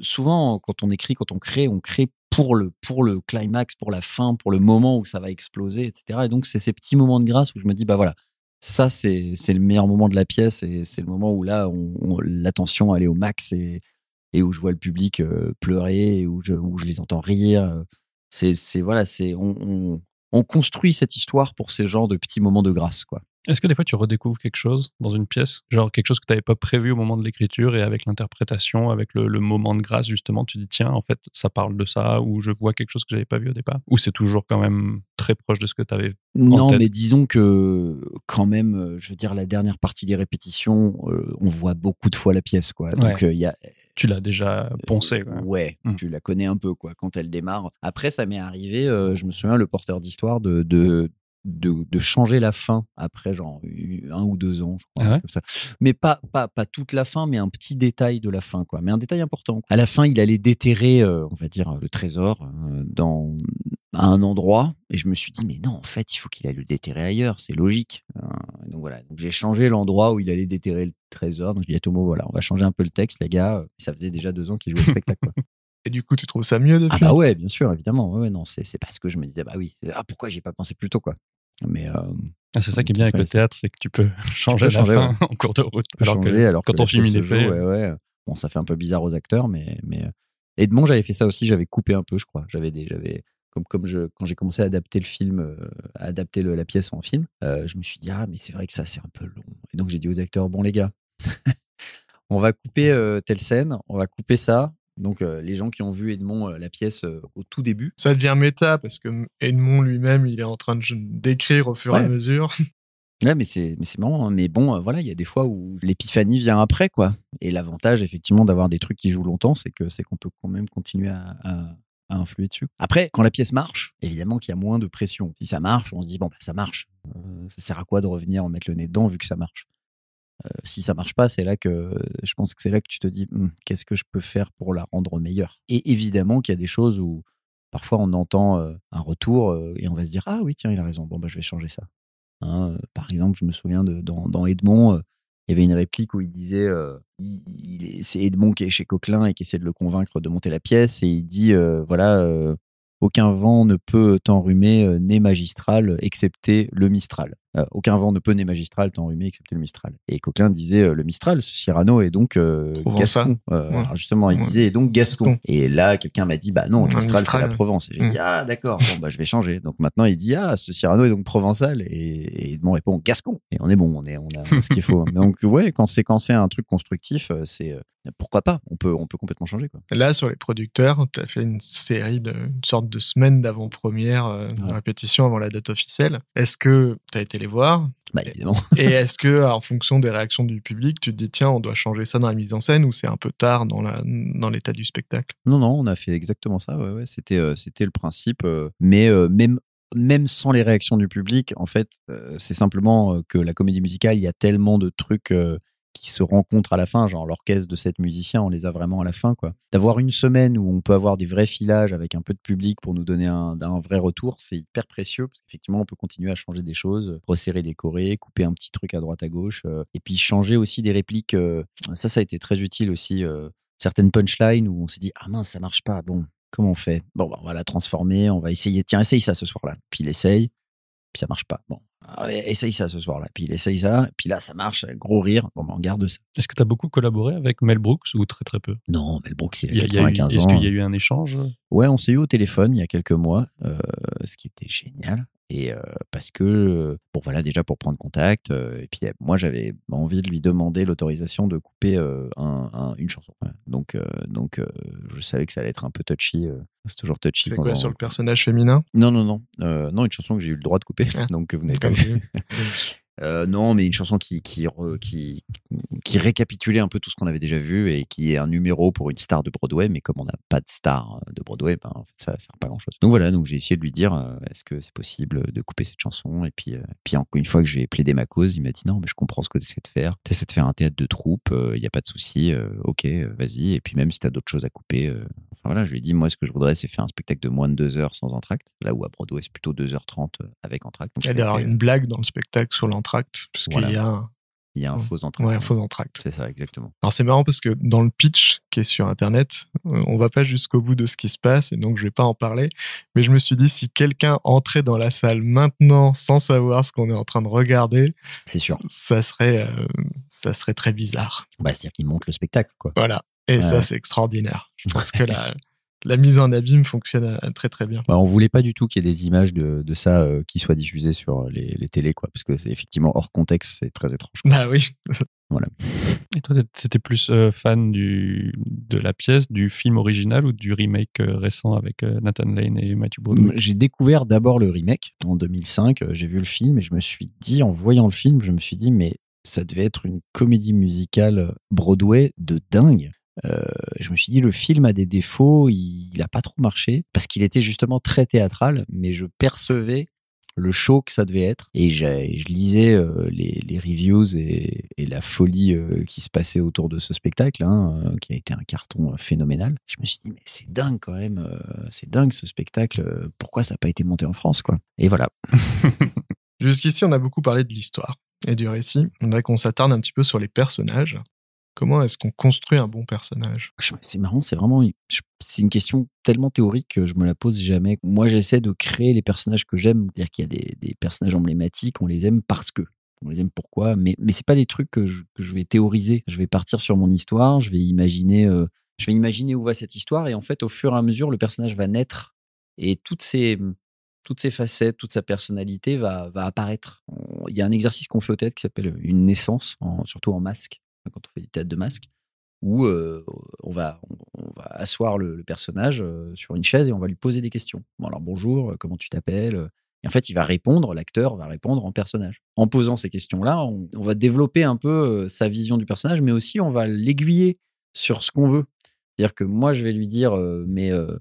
souvent quand on écrit, quand on crée, on crée pour le pour le climax, pour la fin, pour le moment où ça va exploser, etc. Et donc c'est ces petits moments de grâce où je me dis bah voilà ça c'est c'est le meilleur moment de la pièce et c'est le moment où là on, on, l'attention elle est au max et et où je vois le public euh, pleurer et où je où je les entends rire c'est c'est voilà c'est on, on, on construit cette histoire pour ces genres de petits moments de grâce quoi est-ce que des fois tu redécouvres quelque chose dans une pièce, genre quelque chose que tu n'avais pas prévu au moment de l'écriture et avec l'interprétation, avec le, le, moment de grâce justement, tu dis tiens en fait ça parle de ça ou je vois quelque chose que j'avais pas vu au départ? Ou c'est toujours quand même très proche de ce que tu avais Non, tête? mais disons que quand même, je veux dire la dernière partie des répétitions, euh, on voit beaucoup de fois la pièce quoi. Donc il ouais. euh, y a tu l'as déjà poncé quoi. ouais, mmh. tu la connais un peu quoi quand elle démarre. Après ça m'est arrivé, euh, je me souviens le porteur d'histoire de, de de, de, changer la fin après genre un ou deux ans, je crois, ah ouais? comme ça. Mais pas, pas, pas toute la fin, mais un petit détail de la fin, quoi. Mais un détail important. À la fin, il allait déterrer, euh, on va dire, le trésor euh, dans à un endroit, et je me suis dit, mais non, en fait, il faut qu'il aille le déterrer ailleurs, c'est logique. Euh, donc voilà, donc j'ai changé l'endroit où il allait déterrer le trésor. Donc je dis à Tomo, voilà, on va changer un peu le texte, les gars. Ça faisait déjà deux ans qu'il jouait au spectacle. Quoi. Et du coup, tu trouves ça mieux depuis Ah bah ouais, bien sûr, évidemment. Ouais, non, c'est parce que je me disais, bah oui, ah pourquoi j'y ai pas pensé plus tôt, quoi? Mais euh, ah, c'est ça qui est bien avec le théâtre, c'est que tu peux changer tu peux la changer, fin ouais. en cours de route. Alors changer, que alors quand que on la film pièce il est se joue, fait. ouais, ouais. Bon, ça fait un peu bizarre aux acteurs, mais mais euh, Edmond, j'avais fait ça aussi. J'avais coupé un peu, je crois. J'avais des, j'avais comme comme je quand j'ai commencé à adapter le film, euh, à adapter le, la pièce en film, euh, je me suis dit ah mais c'est vrai que ça c'est un peu long. Et donc j'ai dit aux acteurs bon les gars, on va couper euh, telle scène, on va couper ça. Donc euh, les gens qui ont vu Edmond euh, la pièce euh, au tout début, Ça devient méta parce que Edmond lui-même, il est en train de d'écrire au fur et Ouais. à mesure. Ouais, mais c'est mais c'est marrant. hein. Mais bon, voilà, il y a des fois où l'épiphanie vient après, quoi. Et l'avantage, effectivement, d'avoir des trucs qui jouent longtemps, c'est que c'est qu'on peut quand même continuer à, à, à, influer dessus. Après, quand la pièce marche, évidemment qu'il y a moins de pression. Si ça marche, on se dit bon, bah, ça marche. Euh, ça sert à quoi de revenir en mettre le nez dedans vu que ça marche? Si ça marche pas, c'est là que je pense que c'est là que tu te dis hm, qu'est-ce que je peux faire pour la rendre meilleure? Et évidemment qu'il y a des choses où parfois on entend euh, un retour euh, et on va se dire ah oui tiens il a raison bon bah je vais changer ça. Hein, par exemple, je me souviens de dans, Edmond il y avait une réplique où il disait euh, c'est Edmond qui est chez Coquelin et qui essaie de le convaincre de monter la pièce et il dit euh, voilà euh, aucun vent ne peut t'enrhumer euh, né magistral excepté le Mistral. Euh, aucun vent ne peut né magistral t'enrhumer excepté le Mistral. Et Coquelin disait euh, le Mistral, ce Cyrano est donc Gascon. Ouais. Alors justement, il ouais. disait donc Gascon. Gascon. Et là, quelqu'un m'a dit bah non, le Mistral, c'est la Provence. Et j'ai mmh. dit ah d'accord, bon bah je vais changer. Donc maintenant il dit ah ce Cyrano est donc provençal et, et Edmond répond Gascon. Et on est bon, on est on a, on a ce qu'il faut. donc ouais, quand c'est quand c'est un truc constructif, c'est pourquoi pas? On peut on peut complètement changer quoi. Là sur les producteurs, tu as fait une série de une sorte de semaine d'avant-première, euh, ouais. répétition avant la date officielle. Est-ce que tu as été les voir bah, évidemment. Et est-ce que, en fonction des réactions du public, tu te dis tiens, on doit changer ça dans la mise en scène ou c'est un peu tard dans la dans l'état du spectacle? Non, non, on a fait exactement ça. Ouais, ouais. C'était euh, c'était le principe. Euh, mais euh, même même sans les réactions du public, en fait, euh, c'est simplement que la comédie musicale, il y a tellement de trucs euh, qui se rencontrent à la fin, genre l'orchestre de sept musiciens, on les a vraiment à la fin, quoi. D'avoir une semaine où on peut avoir des vrais filages avec un peu de public pour nous donner un, vrai retour, c'est hyper précieux parce qu'effectivement, on peut continuer à changer des choses, resserrer, décorer, couper un petit truc à droite à gauche, euh, et puis changer aussi des répliques. Euh, ça, ça a été très utile aussi. Euh, certaines punchlines où on s'est dit ah mince, ça marche pas. Bon, comment on fait? Bon, bah, on va la transformer, on va essayer. Tiens, essaye ça ce soir-là. Puis il essaye, puis ça marche pas. Bon, essaye ça ce soir-là. Puis il essaye ça, puis là ça marche, gros rire. Bon, ben, on garde ça. Est-ce que tu as beaucoup collaboré avec Mel Brooks ou très très peu? Non, Mel Brooks, il a, il y a 95 eu, ans. Est-ce qu'il y a eu un échange? Ouais, on s'est eu au téléphone il y a quelques mois, euh, ce qui était génial. Et euh, parce que, bon voilà, déjà pour prendre contact. Euh, et puis moi, j'avais envie de lui demander l'autorisation de couper euh, un, un, une chanson. Voilà. Donc, euh, donc je savais que ça allait être un peu touchy. c'est toujours touchy. C'est quoi, on... sur le personnage féminin? Non, non, non. non, une chanson que j'ai eu le droit de couper. Ah. donc vous n'avez pas vu. Euh, non, mais une chanson qui, qui, qui, qui récapitulait un peu tout ce qu'on avait déjà vu et qui est un numéro pour une star de Broadway. Mais comme on n'a pas de star de Broadway, ben, en fait, ça ne sert pas à grand chose. Donc voilà, donc j'ai essayé de lui dire euh, est-ce que c'est possible de couper cette chanson Et puis, euh, puis encore une fois que j'ai plaidé ma cause, il m'a dit non, mais je comprends ce que tu essaies de faire. Tu essaies de faire un théâtre de troupe, il euh, n'y a pas de souci, ok, vas-y. Et puis même si tu as d'autres choses à couper, enfin voilà, je lui ai dit moi, ce que je voudrais, c'est faire un spectacle de moins de deux heures sans entracte. Là où à Broadway, c'est plutôt 2h30 avec entracte. Il y a une blague dans le spectacle sur l'entracte puisqu'il voilà. y a un... Il y a un faux entracte. Ouais, un faux entracte. C'est ça, exactement. Alors c'est marrant parce que dans le pitch qui est sur Internet, on va pas jusqu'au bout de ce qui se passe et donc je vais pas en parler. Mais je me suis dit si quelqu'un entrait dans la salle maintenant sans savoir ce qu'on est en train de regarder, c'est sûr, ça serait euh, ça serait très bizarre. Bah c'est-à-dire qu'il monte le spectacle, quoi. Voilà. Et euh... ça c'est extraordinaire. Je pense que la la mise en abîme fonctionne euh, très très bien. Bah, on voulait pas du tout qu'il y ait des images de, de ça euh, qui soient diffusées sur les, les télés, quoi, parce que c'est effectivement hors contexte, c'est très étrange. Bah oui. voilà. Et toi, t'étais plus euh, fan du de la pièce, du film original ou du remake euh, récent avec euh, Nathan Lane et Matthew Broderick? J'ai découvert d'abord le remake en 2005. J'ai vu le film et je me suis dit, en voyant le film, je me suis dit, mais ça devait être une comédie musicale Broadway de dingue. Euh, je me suis dit le film a des défauts, il, il a pas trop marché parce qu'il était justement très théâtral, mais je percevais le show que ça devait être et je lisais euh, les, reviews et, la folie euh, qui se passait autour de ce spectacle hein, qui a été un carton phénoménal. Je me suis dit mais c'est dingue quand même, c'est dingue ce spectacle. Pourquoi ça n'a pas été monté en France quoi? Et voilà. Jusqu'ici on a beaucoup parlé de l'histoire et du récit. On dirait qu'on s'attarde un petit peu sur les personnages. Comment est-ce qu'on construit un bon personnage? C'est marrant, c'est vraiment c'est une question tellement théorique que je me la pose jamais. Moi, j'essaie de créer les personnages que j'aime, c'est-à-dire qu'il y a des, personnages emblématiques, on les aime parce que. On les aime pourquoi, mais mais c'est pas des trucs que je, vais théoriser. Je vais partir sur mon histoire, je vais imaginer, euh, je vais imaginer où va cette histoire, et en fait, au fur et à mesure, le personnage va naître et toutes toutes ses facettes, toute sa personnalité va, va apparaître. Il y a un exercice qu'on fait au théâtre qui s'appelle une naissance, surtout en masque quand on fait du théâtre de masque, où euh, on, va, on, va asseoir le, personnage euh, sur une chaise et on va lui poser des questions. Bon, alors bonjour, comment tu t'appelles Et en fait, il va répondre, l'acteur va répondre en personnage. En posant ces questions-là, on, on va développer un peu euh, sa vision du personnage, mais aussi on va l'aiguiller sur ce qu'on veut. C'est-à-dire que moi, je vais lui dire, euh, mais euh,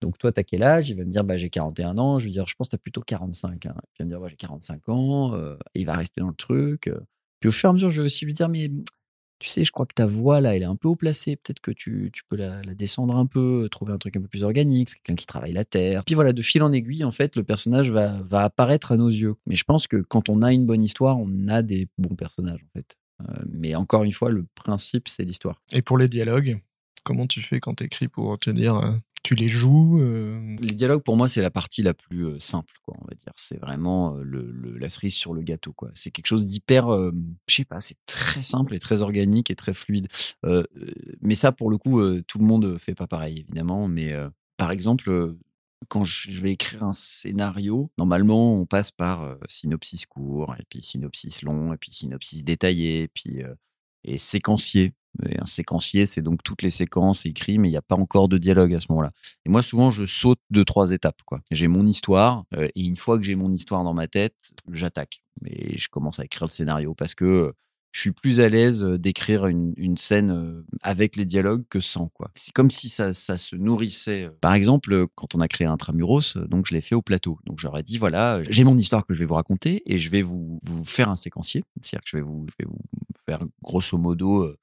donc toi, t'as quel âge? Il va me dire, bah, j'ai 41 ans. Je vais dire, je pense que t'as plutôt 45. Hein. Il va me dire, j'ai 45 ans. euh, il va rester dans le truc. euh. Puis au fur et à mesure, je vais aussi lui dire, mais tu sais, je crois que ta voix, là, elle est un peu haut placée. Peut-être que tu, tu peux la, descendre un peu, trouver un truc un peu plus organique. C'est quelqu'un qui travaille la terre. Puis voilà, de fil en aiguille, en fait, le personnage va, va apparaître à nos yeux. Mais je pense que quand on a une bonne histoire, on a des bons personnages, en fait. Euh, mais encore une fois, le principe, c'est l'histoire. Et pour les dialogues, comment tu fais quand t'écris pour te dire, euh, tu les joues euh, Les dialogues, pour moi, c'est la partie la plus euh, simple, quoi, on va dire. C'est vraiment euh, le, le- la cerise sur le gâteau, quoi. C'est quelque chose d'hyper, je sais pas, c'est très simple et très organique et très fluide. Mais ça, pour le coup, tout le monde fait pas pareil, évidemment. Mais par exemple, quand je vais écrire un scénario, normalement, on passe par synopsis court, et puis synopsis long, et puis synopsis détaillé, et puis et séquencier. Un séquencier, c'est donc toutes les séquences écrites, mais il n'y a pas encore de dialogue à ce moment-là. Et moi, souvent, je saute deux, trois étapes. J'ai mon histoire, euh, et une fois que j'ai mon histoire dans ma tête, j'attaque. Et je commence à écrire le scénario parce que euh, je suis plus à l'aise euh, d'écrire une, scène avec les dialogues que sans. C'est comme si ça, se nourrissait. Par exemple, quand on a créé Intramuros, donc je l'ai fait au plateau. Donc j'aurais dit, voilà, j'ai mon histoire que je vais vous raconter et je vais vous, faire un séquencier. C'est-à-dire que je vais vous, faire grosso modo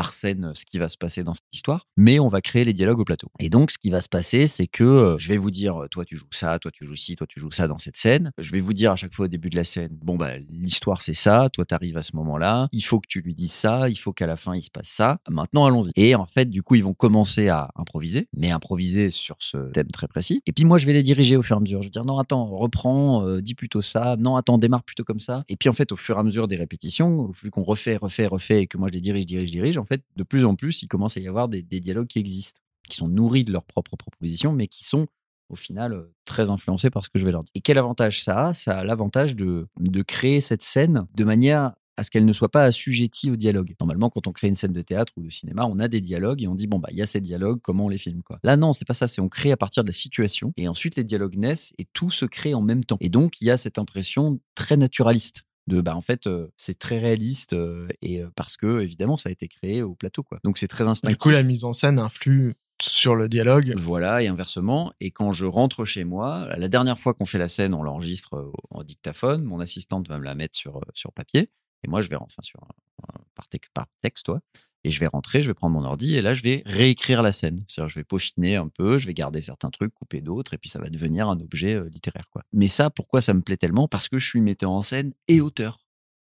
par scène ce qui va se passer dans cette histoire, mais on va créer les dialogues au plateau. Et donc, ce qui va se passer, c'est que euh, je vais vous dire, euh, toi tu joues ça, toi tu joues ci, toi tu joues ça dans cette scène. Je vais vous dire à chaque fois au début de la scène, bon bah l'histoire c'est ça, toi t'arrives à ce moment-là, il faut que tu lui dises ça, il faut qu'à la fin il se passe ça. Maintenant allons-y. Et en fait, du coup, ils vont commencer à improviser, mais improviser sur ce thème très précis. Et puis moi, je vais les diriger au fur et à mesure. Je vais dire non, attends, reprends, euh, dis plutôt ça. Non, attends, démarre plutôt comme ça. Et puis en fait, au fur et à mesure des répétitions, vu qu'on refait, refait, refait, et que moi je les dirige, dirige, dirige, de plus en plus, il commence à y avoir des, dialogues qui existent, qui sont nourris de leurs propres propositions, mais qui sont au final euh, très influencés par ce que je vais leur dire. Et quel avantage ça a? Ça a l'avantage de, de créer cette scène de manière à ce qu'elle ne soit pas assujettie au dialogue. Normalement, quand on crée une scène de théâtre ou de cinéma, on a des dialogues et on dit bon bah il y a ces dialogues, comment on les filme quoi. Là non, c'est pas ça, c'est on crée à partir de la situation et ensuite les dialogues naissent et tout se crée en même temps. Et donc il y a cette impression très naturaliste de bah en fait c'est très réaliste et parce que évidemment ça a été créé au plateau quoi. Donc c'est très instinctif. Du coup, la mise en scène influe sur le dialogue. Voilà, et inversement. Et quand je rentre chez moi, la dernière fois qu'on fait la scène, on l'enregistre en dictaphone. Mon assistante va me la mettre sur, sur papier. Et moi, je vais, enfin, sur, euh, par, tec- par texte, toi. Et je vais rentrer, je vais prendre mon ordi et là, je vais réécrire la scène. C'est-à-dire, je vais peaufiner un peu, je vais garder certains trucs, couper d'autres, et puis ça va devenir un objet euh, littéraire, quoi. Mais ça, pourquoi ça me plaît tellement? Parce que je suis metteur en scène et auteur.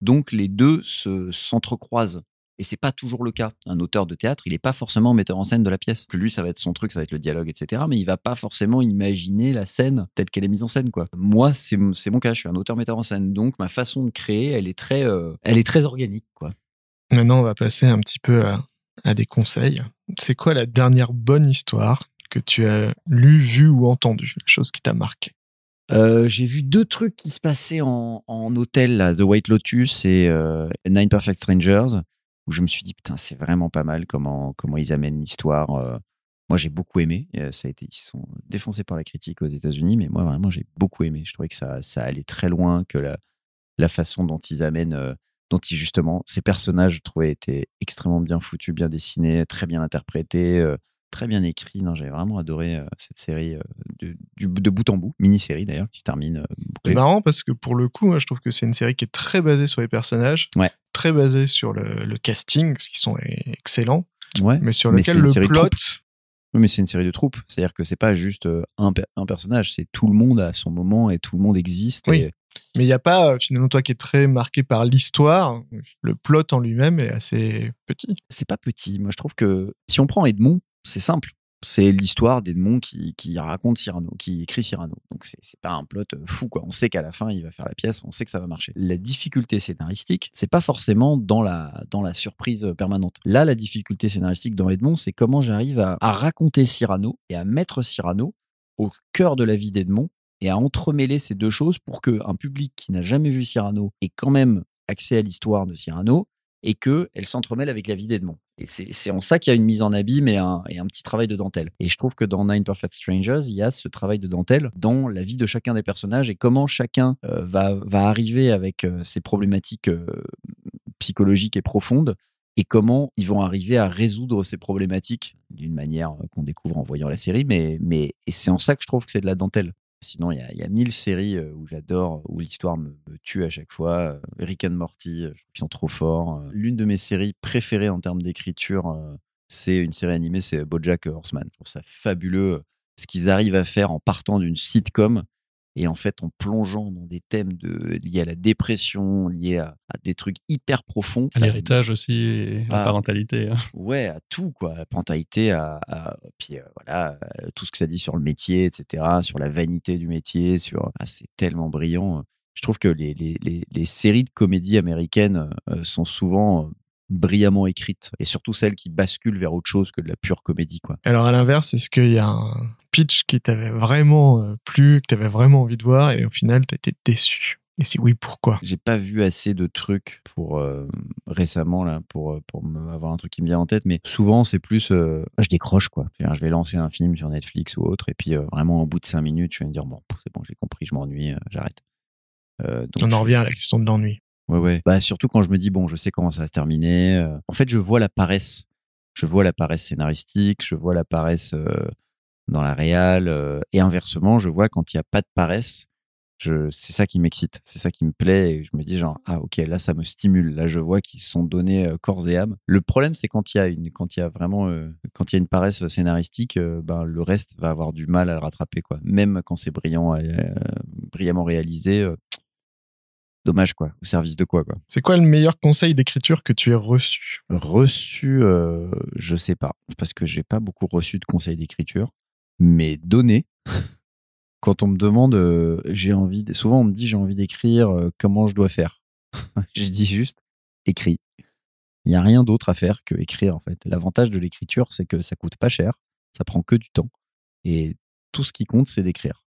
Donc, les deux se s'entrecroisent. Et c'est pas toujours le cas. Un auteur de théâtre, il est pas forcément metteur en scène de la pièce. Que lui, ça va être son truc, ça va être le dialogue, etc. Mais il va pas forcément imaginer la scène telle qu'elle est mise en scène, quoi. Moi, c'est mon cas. Je suis un auteur metteur en scène, donc ma façon de créer, elle est très, euh, elle est très organique, quoi. Maintenant, on va passer un petit peu à, des conseils. C'est quoi la dernière bonne histoire que tu as lue, vue ou entendue? Chose qui t'a marqué? Euh, j'ai vu deux trucs qui se passaient en, en hôtel, The White Lotus et euh, Nine Perfect Strangers, où je me suis dit, putain, c'est vraiment pas mal comment, comment ils amènent l'histoire. euh. Moi, j'ai beaucoup aimé. Ça a été, ils sont défoncés par la critique aux États-Unis, mais moi, vraiment, j'ai beaucoup aimé. Je trouvais que ça, ça allait très loin, que la, la façon dont ils amènent, dont justement, ces personnages, je trouvais, étaient extrêmement bien foutus, bien dessinés, très bien interprétés. euh, très bien écrit. Non, j'ai vraiment adoré euh, cette série euh, de, du- de bout en bout, mini-série d'ailleurs, qui se termine. C'est marrant parce que pour le coup, moi, je trouve que c'est une série qui est très basée sur les personnages, Ouais. très basée sur le, le casting, parce qu'ils sont excellents, Ouais. mais sur lequel le plot, Oui, mais c'est une série de troupes. C'est-à-dire que c'est pas juste un, un personnage, c'est tout le monde à son moment et tout le monde existe. Oui. et- mais il n'y a pas, euh, finalement, toi qui es très marqué par l'histoire, le plot en lui-même est assez petit. c'est pas petit. Moi, je trouve que si on prend Edmond, c'est simple. C'est l'histoire d'Edmond qui, raconte Cyrano, qui écrit Cyrano. Donc, c'est c'est pas un plot euh, fou. On sait qu'à la fin, il va faire la pièce, on sait que ça va marcher. La difficulté scénaristique, c'est pas forcément dans la, dans la surprise permanente. Là, la difficulté scénaristique dans Edmond, c'est comment j'arrive à, à raconter Cyrano et à mettre Cyrano au cœur de la vie d'Edmond et à entremêler ces deux choses pour qu'un public qui n'a jamais vu Cyrano ait quand même accès à l'histoire de Cyrano et que elle s'entremêle avec la vie d'Edmond. Et c'est en ça qu'il y a une mise en abîme et un, et un petit travail de dentelle. Et je trouve que dans Nine Perfect Strangers, il y a ce travail de dentelle dans la vie de chacun des personnages et comment chacun euh, va, arriver avec euh, ses problématiques euh, psychologiques et profondes et comment ils vont arriver à résoudre ces problématiques d'une manière qu'on découvre en voyant la série. Mais, c'est en ça que je trouve que c'est de la dentelle. Sinon, il y a, mille séries où j'adore, où l'histoire me, tue à chaque fois. Rick and Morty, trouve qu'ils sont trop forts. L'une de mes séries préférées en termes d'écriture, c'est une série animée, c'est BoJack Horseman. Je trouve ça fabuleux ce qu'ils arrivent à faire en partant d'une sitcom et en fait en plongeant dans des thèmes de, liés à la dépression, liés à, des trucs hyper profonds. À l'héritage aussi, et à la parentalité. Hein. Ouais, à tout quoi, la parentalité, à, puis euh, voilà, euh, tout ce que ça dit sur le métier, etc., sur la vanité du métier, sur ah, c'est tellement brillant. Je trouve que les, les, les, séries de comédie américaines euh, sont souvent brillamment écrites et surtout celles qui basculent vers autre chose que de la pure comédie quoi. Alors à l'inverse, est-ce qu'il y a un pitch qui t'avait vraiment euh, plu, que t'avais vraiment envie de voir et au final t'as été déçu? Et si oui, pourquoi? J'ai pas vu assez de trucs pour euh, récemment là pour euh, pour me avoir un truc qui me vient en tête, mais souvent c'est plus je décroche quoi. Je vais lancer un film sur Netflix ou autre et puis vraiment au bout de cinq minutes, je vais me dire bon c'est bon j'ai compris, je m'ennuie, j'arrête. On en revient à la question de l'ennui. Ouais, ouais. Bah, surtout quand je me dis, bon, je sais comment ça va se terminer. Euh. En fait, je vois la paresse. Je vois la paresse scénaristique, je vois la paresse euh, dans la réal. Euh, et inversement, je vois quand il n'y a pas de paresse, je, c'est ça qui m'excite, c'est ça qui me plaît. Et je me dis, genre, ah, ok, là, ça me stimule. Là, je vois qu'ils se sont donnés corps et âme. Le problème, c'est quand il y a une, quand il y a vraiment, quand il y a une paresse scénaristique, ben, le reste va avoir du mal à le rattraper, quoi. Même quand c'est brillant, brillamment réalisé dommage quoi. Au service de quoi quoi? C'est quoi le meilleur conseil d'écriture que tu aies reçu? Reçu euh, je sais pas. Parce que j'ai pas beaucoup reçu de conseils d'écriture. Mais donné quand on me demande euh, j'ai envie souvent on me dit j'ai envie d'écrire euh, comment je dois faire? Je dis juste écris. Il y a rien d'autre à faire que écrire en fait. L'avantage de l'écriture c'est que ça coûte pas cher ça prend que du temps. Et tout ce qui compte c'est d'écrire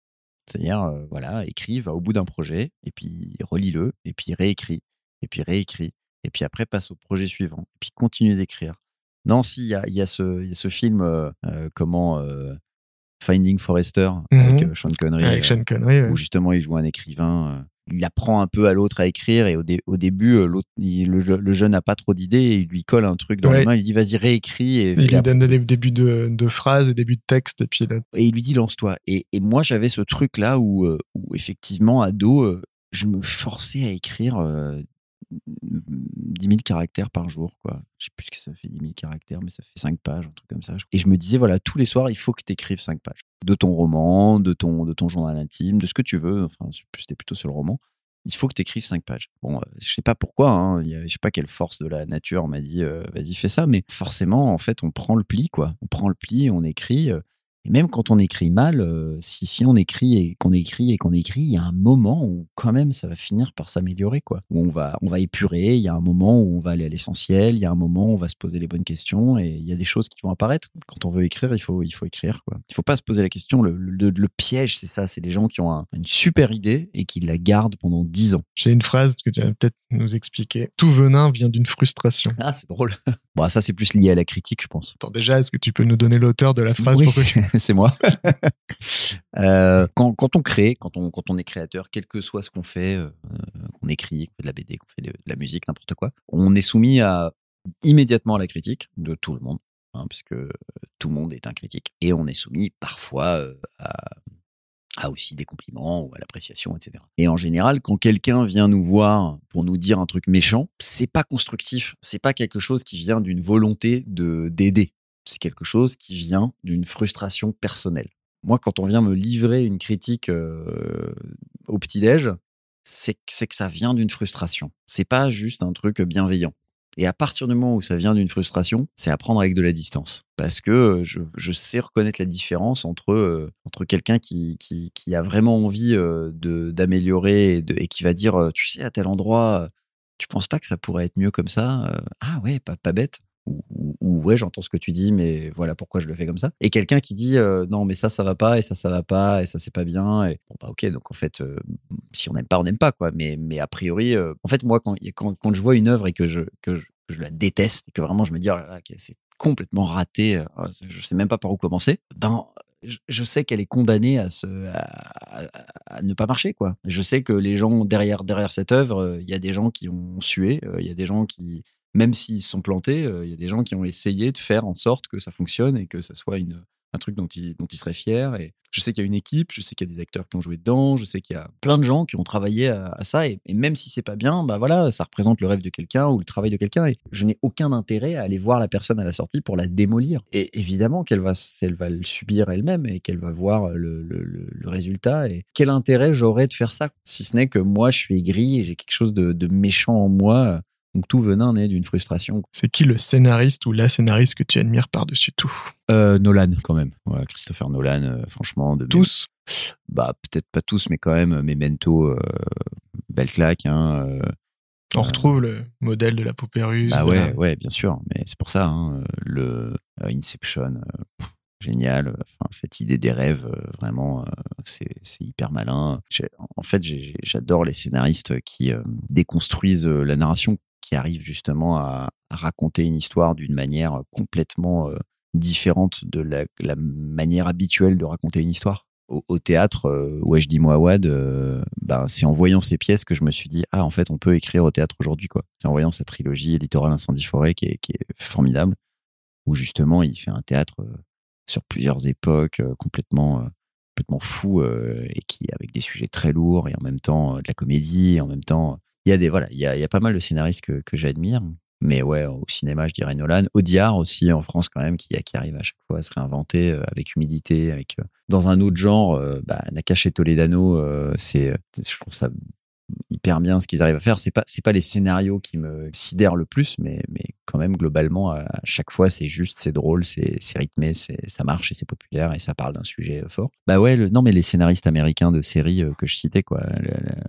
c'est-à-dire, euh, voilà, écris, va au bout d'un projet, et puis relis-le, et puis réécris, et puis réécris, et puis après passe au projet suivant, et puis continue d'écrire. Non, si, il y a, y, a ce, ce film, euh, euh, comment, Finding Forrester, avec mmh Sean Connery, avec Sean Connery où justement il joue un écrivain il apprend un peu à l'autre à écrire et au, au début euh, l'autre le, jeune n'a pas trop d'idées et il lui colle un truc dans les mains il lui dit vas-y réécris et il lui donne des débuts de, de, phrases et débuts de texte et puis et il lui dit lance-toi. Et, et, moi j'avais ce truc là où, euh, où effectivement ado euh, je me forçais à écrire 10 000 caractères par jour, quoi. Je sais plus ce que ça fait 10 000 caractères, mais ça fait 5 pages, un truc comme ça. Et je me disais, voilà, tous les soirs, il faut que tu écrives 5 pages. De ton roman, de ton, de ton journal intime, de ce que tu veux. Enfin, c'était plutôt sur le roman. Il faut que tu écrives 5 pages. Bon, euh, je sais pas pourquoi, hein, je sais pas quelle force de la nature m'a dit, euh, vas-y, fais ça, mais forcément, en fait, on prend le pli, quoi. On prend le pli, on écrit. Euh, et même quand on écrit mal, euh, si, si on écrit et qu'on écrit et qu'on écrit, il y a un moment où quand même ça va finir par s'améliorer, quoi. Où on va, on va épurer, il y a un moment où on va aller à l'essentiel, il y a un moment où on va se poser les bonnes questions et il y a des choses qui vont apparaître. Quand on veut écrire, il faut, il faut écrire, quoi. Il faut pas se poser la question. Le, le, piège, c'est ça, c'est les gens qui ont une super idée et qui la gardent pendant dix ans. J'ai une phrase que tu vas peut-être nous expliquer. Tout venin vient d'une frustration. Ah, c'est drôle. bon, ça, c'est plus lié à la critique, je pense. Attends, déjà, est-ce que tu peux nous donner l'auteur de la phrase pour c'est moi. euh, quand, on crée, quand on, quand on est créateur, quel que soit ce qu'on fait, euh, qu'on écrit, qu'on fait de la BD, qu'on fait de, la musique, n'importe quoi, on est soumis immédiatement à la critique de tout le monde, hein, puisque tout le monde est un critique, et on est soumis parfois euh, à, à aussi des compliments ou à l'appréciation, etc. Et en général, quand quelqu'un vient nous voir pour nous dire un truc méchant, c'est pas constructif, c'est pas quelque chose qui vient d'une volonté de d'aider quelque chose qui vient d'une frustration personnelle. Moi, quand on vient me livrer une critique euh, au petit-déj, c'est que ça vient d'une frustration. C'est pas juste un truc bienveillant. Et à partir du moment où ça vient d'une frustration, c'est à prendre avec de la distance. Parce que euh, je, sais reconnaître la différence entre, euh, entre quelqu'un qui, a vraiment envie d'améliorer et, qui va dire, tu sais, à tel endroit, tu penses pas que ça pourrait être mieux comme ça Ah ouais, pas bête ou, ou ouais j'entends ce que tu dis mais voilà pourquoi je le fais comme ça et quelqu'un qui dit euh, non mais ça ça va pas et ça ça va pas et ça c'est pas bien et bon bah ok donc en fait euh, si on n'aime pas on n'aime pas quoi mais mais a priori euh, en fait moi quand, quand quand je vois une œuvre et que je que je, que je la déteste et que vraiment je me dis oh là là c'est complètement raté oh, je sais même pas par où commencer ben je sais qu'elle est condamnée à, se, à, ne pas marcher quoi. Je sais que les gens derrière derrière cette œuvre, il y a des gens qui ont sué, il y a des gens qui même s'ils sont plantés, euh, il y a des gens qui ont essayé de faire en sorte que ça fonctionne et que ça soit une, un truc dont ils, dont ils seraient fiers. Et je sais qu'il y a une équipe, je sais qu'il y a des acteurs qui ont joué dedans, je sais qu'il y a plein de gens qui ont travaillé à, ça. Et, même si c'est pas bien, bah voilà, ça représente le rêve de quelqu'un ou le travail de quelqu'un. Et je n'ai aucun intérêt à aller voir la personne à la sortie pour la démolir. Et évidemment qu'elle va, va le subir elle-même et qu'elle va voir le, le, résultat. Et quel intérêt j'aurais de faire ça? Si ce n'est que moi, je suis aigri et j'ai quelque chose de, de méchant en moi donc tout venin naît d'une frustration. C'est qui le scénariste ou la scénariste que tu admires par-dessus tout? Euh, Nolan quand même. Christopher Nolan, euh, franchement. De tous? Bah peut-être pas tous, mais quand même Memento, euh, belle claque. Hein, euh, On retrouve le modèle de la poupée russe. Bah ouais, ouais, bien sûr. Mais c'est pour ça, hein, le Inception. génial. Enfin, cette idée des rêves, vraiment, c'est hyper malin. En fait, j'adore les scénaristes qui déconstruisent la narration qui arrive justement à, raconter une histoire d'une manière complètement euh, différente de la, manière habituelle de raconter une histoire. Au, théâtre, euh, dis Mouawad, euh, ben, c'est en voyant ces pièces que je me suis dit ah en fait on peut écrire au théâtre aujourd'hui quoi. C'est en voyant sa trilogie Littoral incendie forêt qui est, qui est formidable où justement il fait un théâtre euh, sur plusieurs époques complètement complètement fou et qui avec des sujets très lourds et en même temps de la comédie et en même temps il y a des voilà, il y a, y a, pas mal de scénaristes que, que j'admire. Mais ouais, au cinéma, je dirais Nolan. Audiard aussi en France quand même, qui, qui arrive à chaque fois à se réinventer euh, avec humilité, avec euh, dans un autre genre. Euh, bah, Toledano, c'est, je trouve ça hyper bien ce qu'ils arrivent à faire. C'est pas c'est pas les scénarios qui me sidèrent le plus, mais mais quand même globalement à chaque fois c'est juste, c'est drôle, c'est c'est rythmé, c'est ça marche et c'est populaire et ça parle d'un sujet euh, fort. Bah ouais, non mais les scénaristes américains de séries euh, que je citais quoi,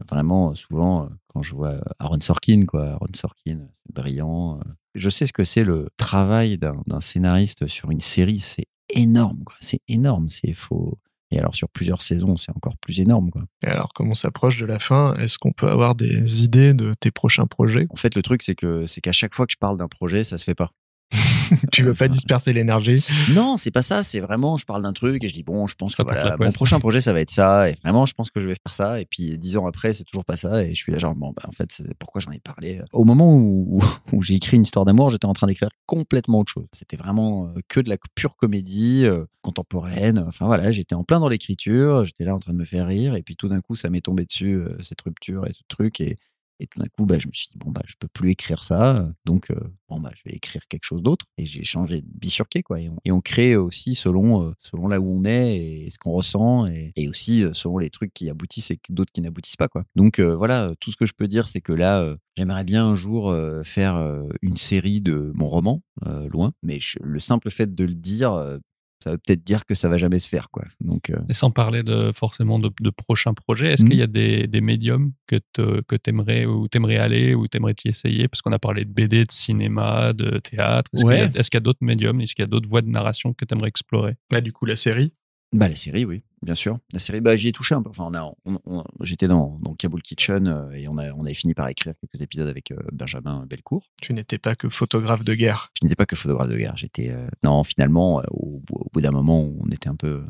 vraiment souvent euh, quand je vois Aaron Sorkin quoi, Aaron Sorkin, brillant. Je sais ce que c'est le travail d'un scénariste sur une série, c'est énorme c'est énorme, c'est faux et alors sur plusieurs saisons, c'est encore plus énorme. Quoi. Et alors, comme on s'approche de la fin, est-ce qu'on peut avoir des idées de tes prochains projets? En fait, le truc, c'est que c'est qu'à chaque fois que je parle d'un projet, ça se fait pas. tu veux pas disperser l'énergie? Non, c'est pas ça. C'est vraiment, je parle d'un truc et je dis bon, je pense que voilà, mon prochain projet ça va être ça. Et vraiment, je pense que je vais faire ça. Et puis dix ans après, c'est toujours pas ça. Et je suis là genre bon, bah, en fait, pourquoi j'en ai parlé? Au moment où, où, j'ai écrit une histoire d'amour, j'étais en train d'écrire complètement autre chose. C'était vraiment euh, que de la pure comédie euh, contemporaine. Enfin voilà, j'étais en plein dans l'écriture. J'étais là en train de me faire rire. Et puis tout d'un coup, ça m'est tombé dessus euh, cette rupture et ce truc et et tout d'un coup, bah, je me suis dit, bon, bah, je peux plus écrire ça. Donc, euh, bon, bah, je vais écrire quelque chose d'autre. Et j'ai changé, bifurqué, quoi. Et on, et on, crée aussi selon, euh, selon là où on est et ce qu'on ressent. Et, et, aussi euh, selon les trucs qui aboutissent et d'autres qui n'aboutissent pas, quoi. Donc, voilà, tout ce que je peux dire, c'est que là, j'aimerais bien un jour faire une série de mon roman, loin. Mais le simple fait de le dire, ça veut peut-être dire que ça va jamais se faire quoi. Donc euh, et sans parler de forcément de, de prochains projets, est-ce qu'il y a hmm. des, des médiums que te, que t'aimerais ou t'aimerais aller ou t'aimerais t'y essayer? Parce qu'on a parlé de BD, de cinéma, de théâtre. Est-ce qu'il y a, d'autres médiums, est-ce qu'il y a d'autres voies de narration que t'aimerais explorer? Bah du coup la série. Bah la série oui bien sûr. La série, bah, j'y ai touché un peu. Enfin, on on, j'étais dans, dans Kabul Kitchen euh, et on, a, on avait fini par écrire quelques épisodes avec euh, Benjamin Belcourt. Tu n'étais pas que photographe de guerre. Je n'étais pas que photographe de guerre. J'étais euh, non, finalement, au, bout d'un moment, on était un peu,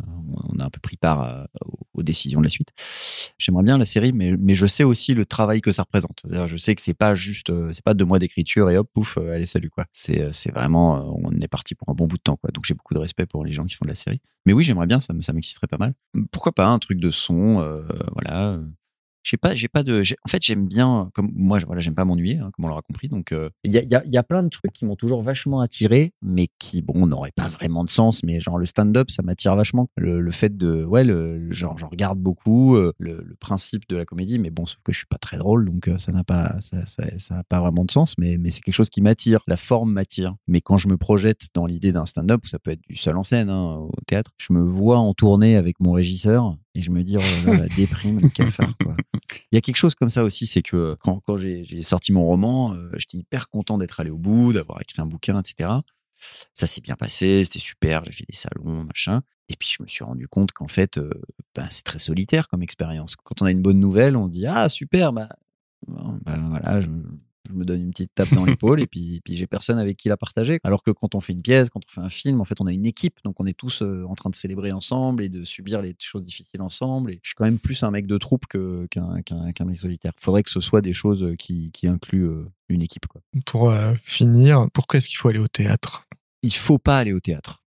on a un peu pris part aux, décisions de la suite. J'aimerais bien la série, mais mais je sais aussi le travail que ça représente. Je sais que c'est pas juste, c'est pas deux mois d'écriture et hop, pouf, allez salut quoi. C'est c'est vraiment, on est parti pour un bon bout de temps quoi. Donc j'ai beaucoup de respect pour les gens qui font de la série. Mais oui, j'aimerais bien, ça, ça m'exciterait pas mal. Pourquoi pas un truc de son, euh, voilà j'ai pas j'ai pas de en fait j'aime bien comme moi voilà j'aime pas m'ennuyer hein, comme on l'aura compris. Donc euh, il y, a, y, y, a, plein de trucs qui m'ont toujours vachement attiré mais qui bon n'auraient pas vraiment de sens. Mais genre le stand-up ça m'attire vachement. Le, le, fait de ouais le genre j'en regarde beaucoup euh, le, le, principe de la comédie mais bon sauf que je suis pas très drôle donc euh, ça n'a pas ça, ça, ça a pas vraiment de sens mais mais c'est quelque chose qui m'attire. La forme m'attire. Mais quand je me projette dans l'idée d'un stand-up ça peut être du seul en scène hein, au théâtre je me vois en tournée avec mon régisseur et je me dis oh la déprime le cafard quoi il y a quelque chose comme ça aussi, c'est que quand, quand j'ai sorti mon roman, euh, j'étais hyper content d'être allé au bout, d'avoir écrit un bouquin, etc. ça s'est bien passé, c'était super, j'ai fait des salons, machin. Et puis je me suis rendu compte qu'en fait, euh, ben, c'est très solitaire comme expérience. Quand on a une bonne nouvelle, on dit ah super, bah, ben, voilà, je, je me donne une petite tape dans l'épaule et puis, puis j'ai personne avec qui la partager. Alors que quand on fait une pièce, quand on fait un film, en fait, on a une équipe, donc on est tous euh, en train de célébrer ensemble et de subir les choses difficiles ensemble. Et je suis quand même plus un mec de troupe que, qu'un, qu'un, mec solitaire. Il faudrait que ce soit des choses qui, qui incluent euh, une équipe. Quoi. Pour euh, finir, pourquoi est-ce qu'il faut aller au théâtre? Il faut pas aller au théâtre.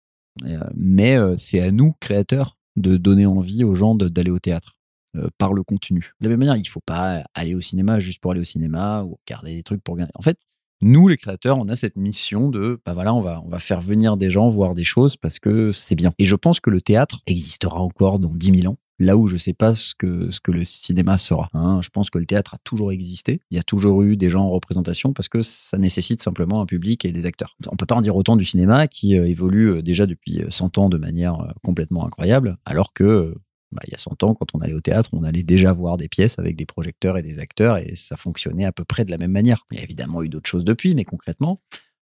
mais c'est à nous, créateurs, de donner envie aux gens d'aller au théâtre. Euh, par le contenu. De la même manière, il faut pas aller au cinéma juste pour aller au cinéma ou regarder des trucs pour gagner. En fait, nous les créateurs, on a cette mission de bah voilà, on va on va faire venir des gens voir des choses parce que c'est bien. Et je pense que le théâtre existera encore dans 10 000 ans. Là où je sais pas ce que ce que le cinéma sera. Hein. je pense que le théâtre a toujours existé. Il y a toujours eu des gens en représentation parce que ça nécessite simplement un public et des acteurs. On peut pas en dire autant du cinéma qui euh, évolue euh, déjà depuis 100 ans de manière complètement incroyable, alors que bah, il y a 100 ans, quand on allait au théâtre, on allait déjà voir des pièces avec des projecteurs et des acteurs et ça fonctionnait à peu près de la même manière. Il y a évidemment eu d'autres choses depuis, mais concrètement,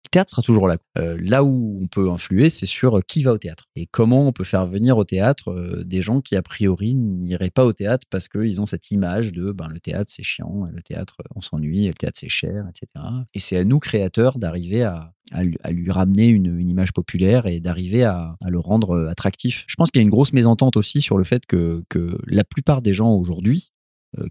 le théâtre sera toujours là. Euh, là où on peut influer, c'est sur qui va au théâtre et comment on peut faire venir au théâtre euh, des gens qui a priori n'iraient pas au théâtre parce qu'ils ont cette image de ben le théâtre c'est chiant, le théâtre on s'ennuie, le théâtre c'est cher, etc. Et c'est à nous créateurs d'arriver à, à, lui ramener une, image populaire et d'arriver à, le rendre euh, attractif. Je pense qu'il y a une grosse mésentente aussi sur le fait que, la plupart des gens aujourd'hui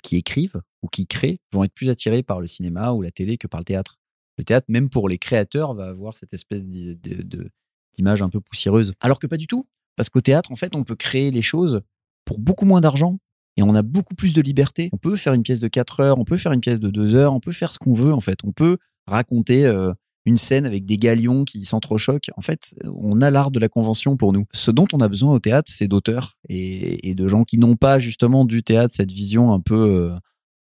qui écrivent ou qui créent vont être plus attirés par le cinéma ou la télé que par le théâtre le théâtre, même pour les créateurs, va avoir cette espèce d'image un peu poussiéreuse. Alors que pas du tout, parce qu'au théâtre, en fait, on peut créer les choses pour beaucoup moins d'argent et on a beaucoup plus de liberté. On peut faire une pièce de 4 heures, on peut faire une pièce de 2 heures, on peut faire ce qu'on veut, en fait. On peut raconter euh, une scène avec des galions qui s'entrechoquent. En fait, on a l'art de la convention pour nous. Ce dont on a besoin au théâtre, c'est d'auteurs et, de gens qui n'ont pas justement du théâtre cette vision un peu euh,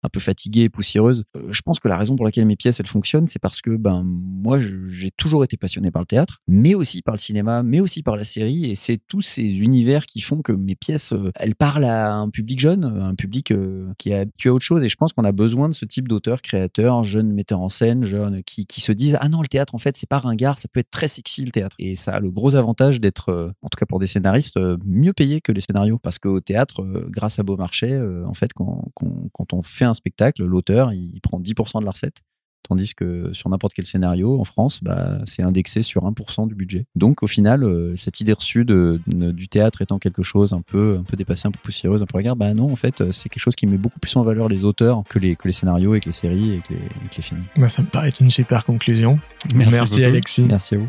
un peu fatiguée poussiéreuse. Euh, je pense que la raison pour laquelle mes pièces elles fonctionnent, c'est parce que ben moi j'ai toujours été passionné par le théâtre, mais aussi par le cinéma, mais aussi par la série, et c'est tous ces univers qui font que mes pièces euh, elles parlent à un public jeune, un public euh, qui est habitué à autre chose, et je pense qu'on a besoin de ce type d'auteurs, créateurs, jeunes metteurs en scène, jeunes qui, qui se disent ah non le théâtre en fait c'est pas ringard, ça peut être très sexy le théâtre, et ça a le gros avantage d'être en tout cas pour des scénaristes mieux payé que les scénarios, parce qu'au théâtre grâce à Beaumarchais en fait quand, quand on fait un spectacle, l'auteur, il prend 10% de la recette. Tandis que sur n'importe quel scénario en France, bah, c'est indexé sur 1% du budget. Donc au final, euh, cette idée reçue de, du théâtre étant quelque chose un peu, un peu dépassé, un peu poussiéreuse, un peu regard, bah non, en fait, euh, c'est quelque chose qui met beaucoup plus en valeur les auteurs que les, que les scénarios et que les séries et que les, les films. Bah, ça me paraît une super conclusion. Merci, Merci Alexis. Merci à vous.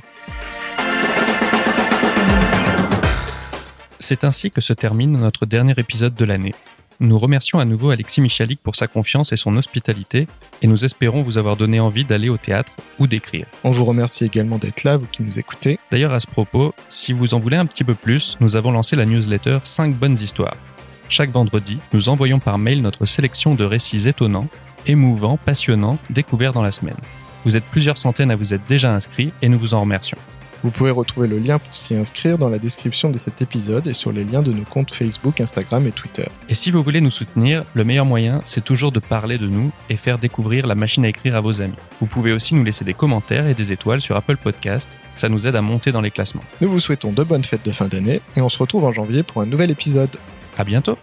C'est ainsi que se termine notre dernier épisode de l'année. Nous remercions à nouveau Alexis Michalik pour sa confiance et son hospitalité, et nous espérons vous avoir donné envie d'aller au théâtre ou d'écrire. On vous remercie également d'être là, vous qui nous écoutez. D'ailleurs, à ce propos, si vous en voulez un petit peu plus, nous avons lancé la newsletter 5 bonnes histoires. Chaque vendredi, nous envoyons par mail notre sélection de récits étonnants, émouvants, passionnants, découverts dans la semaine. Vous êtes plusieurs centaines à vous être déjà inscrits et nous vous en remercions. Vous pouvez retrouver le lien pour s'y inscrire dans la description de cet épisode et sur les liens de nos comptes Facebook, Instagram et Twitter. Et si vous voulez nous soutenir, le meilleur moyen, c'est toujours de parler de nous et faire découvrir la machine à écrire à vos amis. Vous pouvez aussi nous laisser des commentaires et des étoiles sur Apple Podcast, ça nous aide à monter dans les classements. Nous vous souhaitons de bonnes fêtes de fin d'année et on se retrouve en janvier pour un nouvel épisode. À bientôt!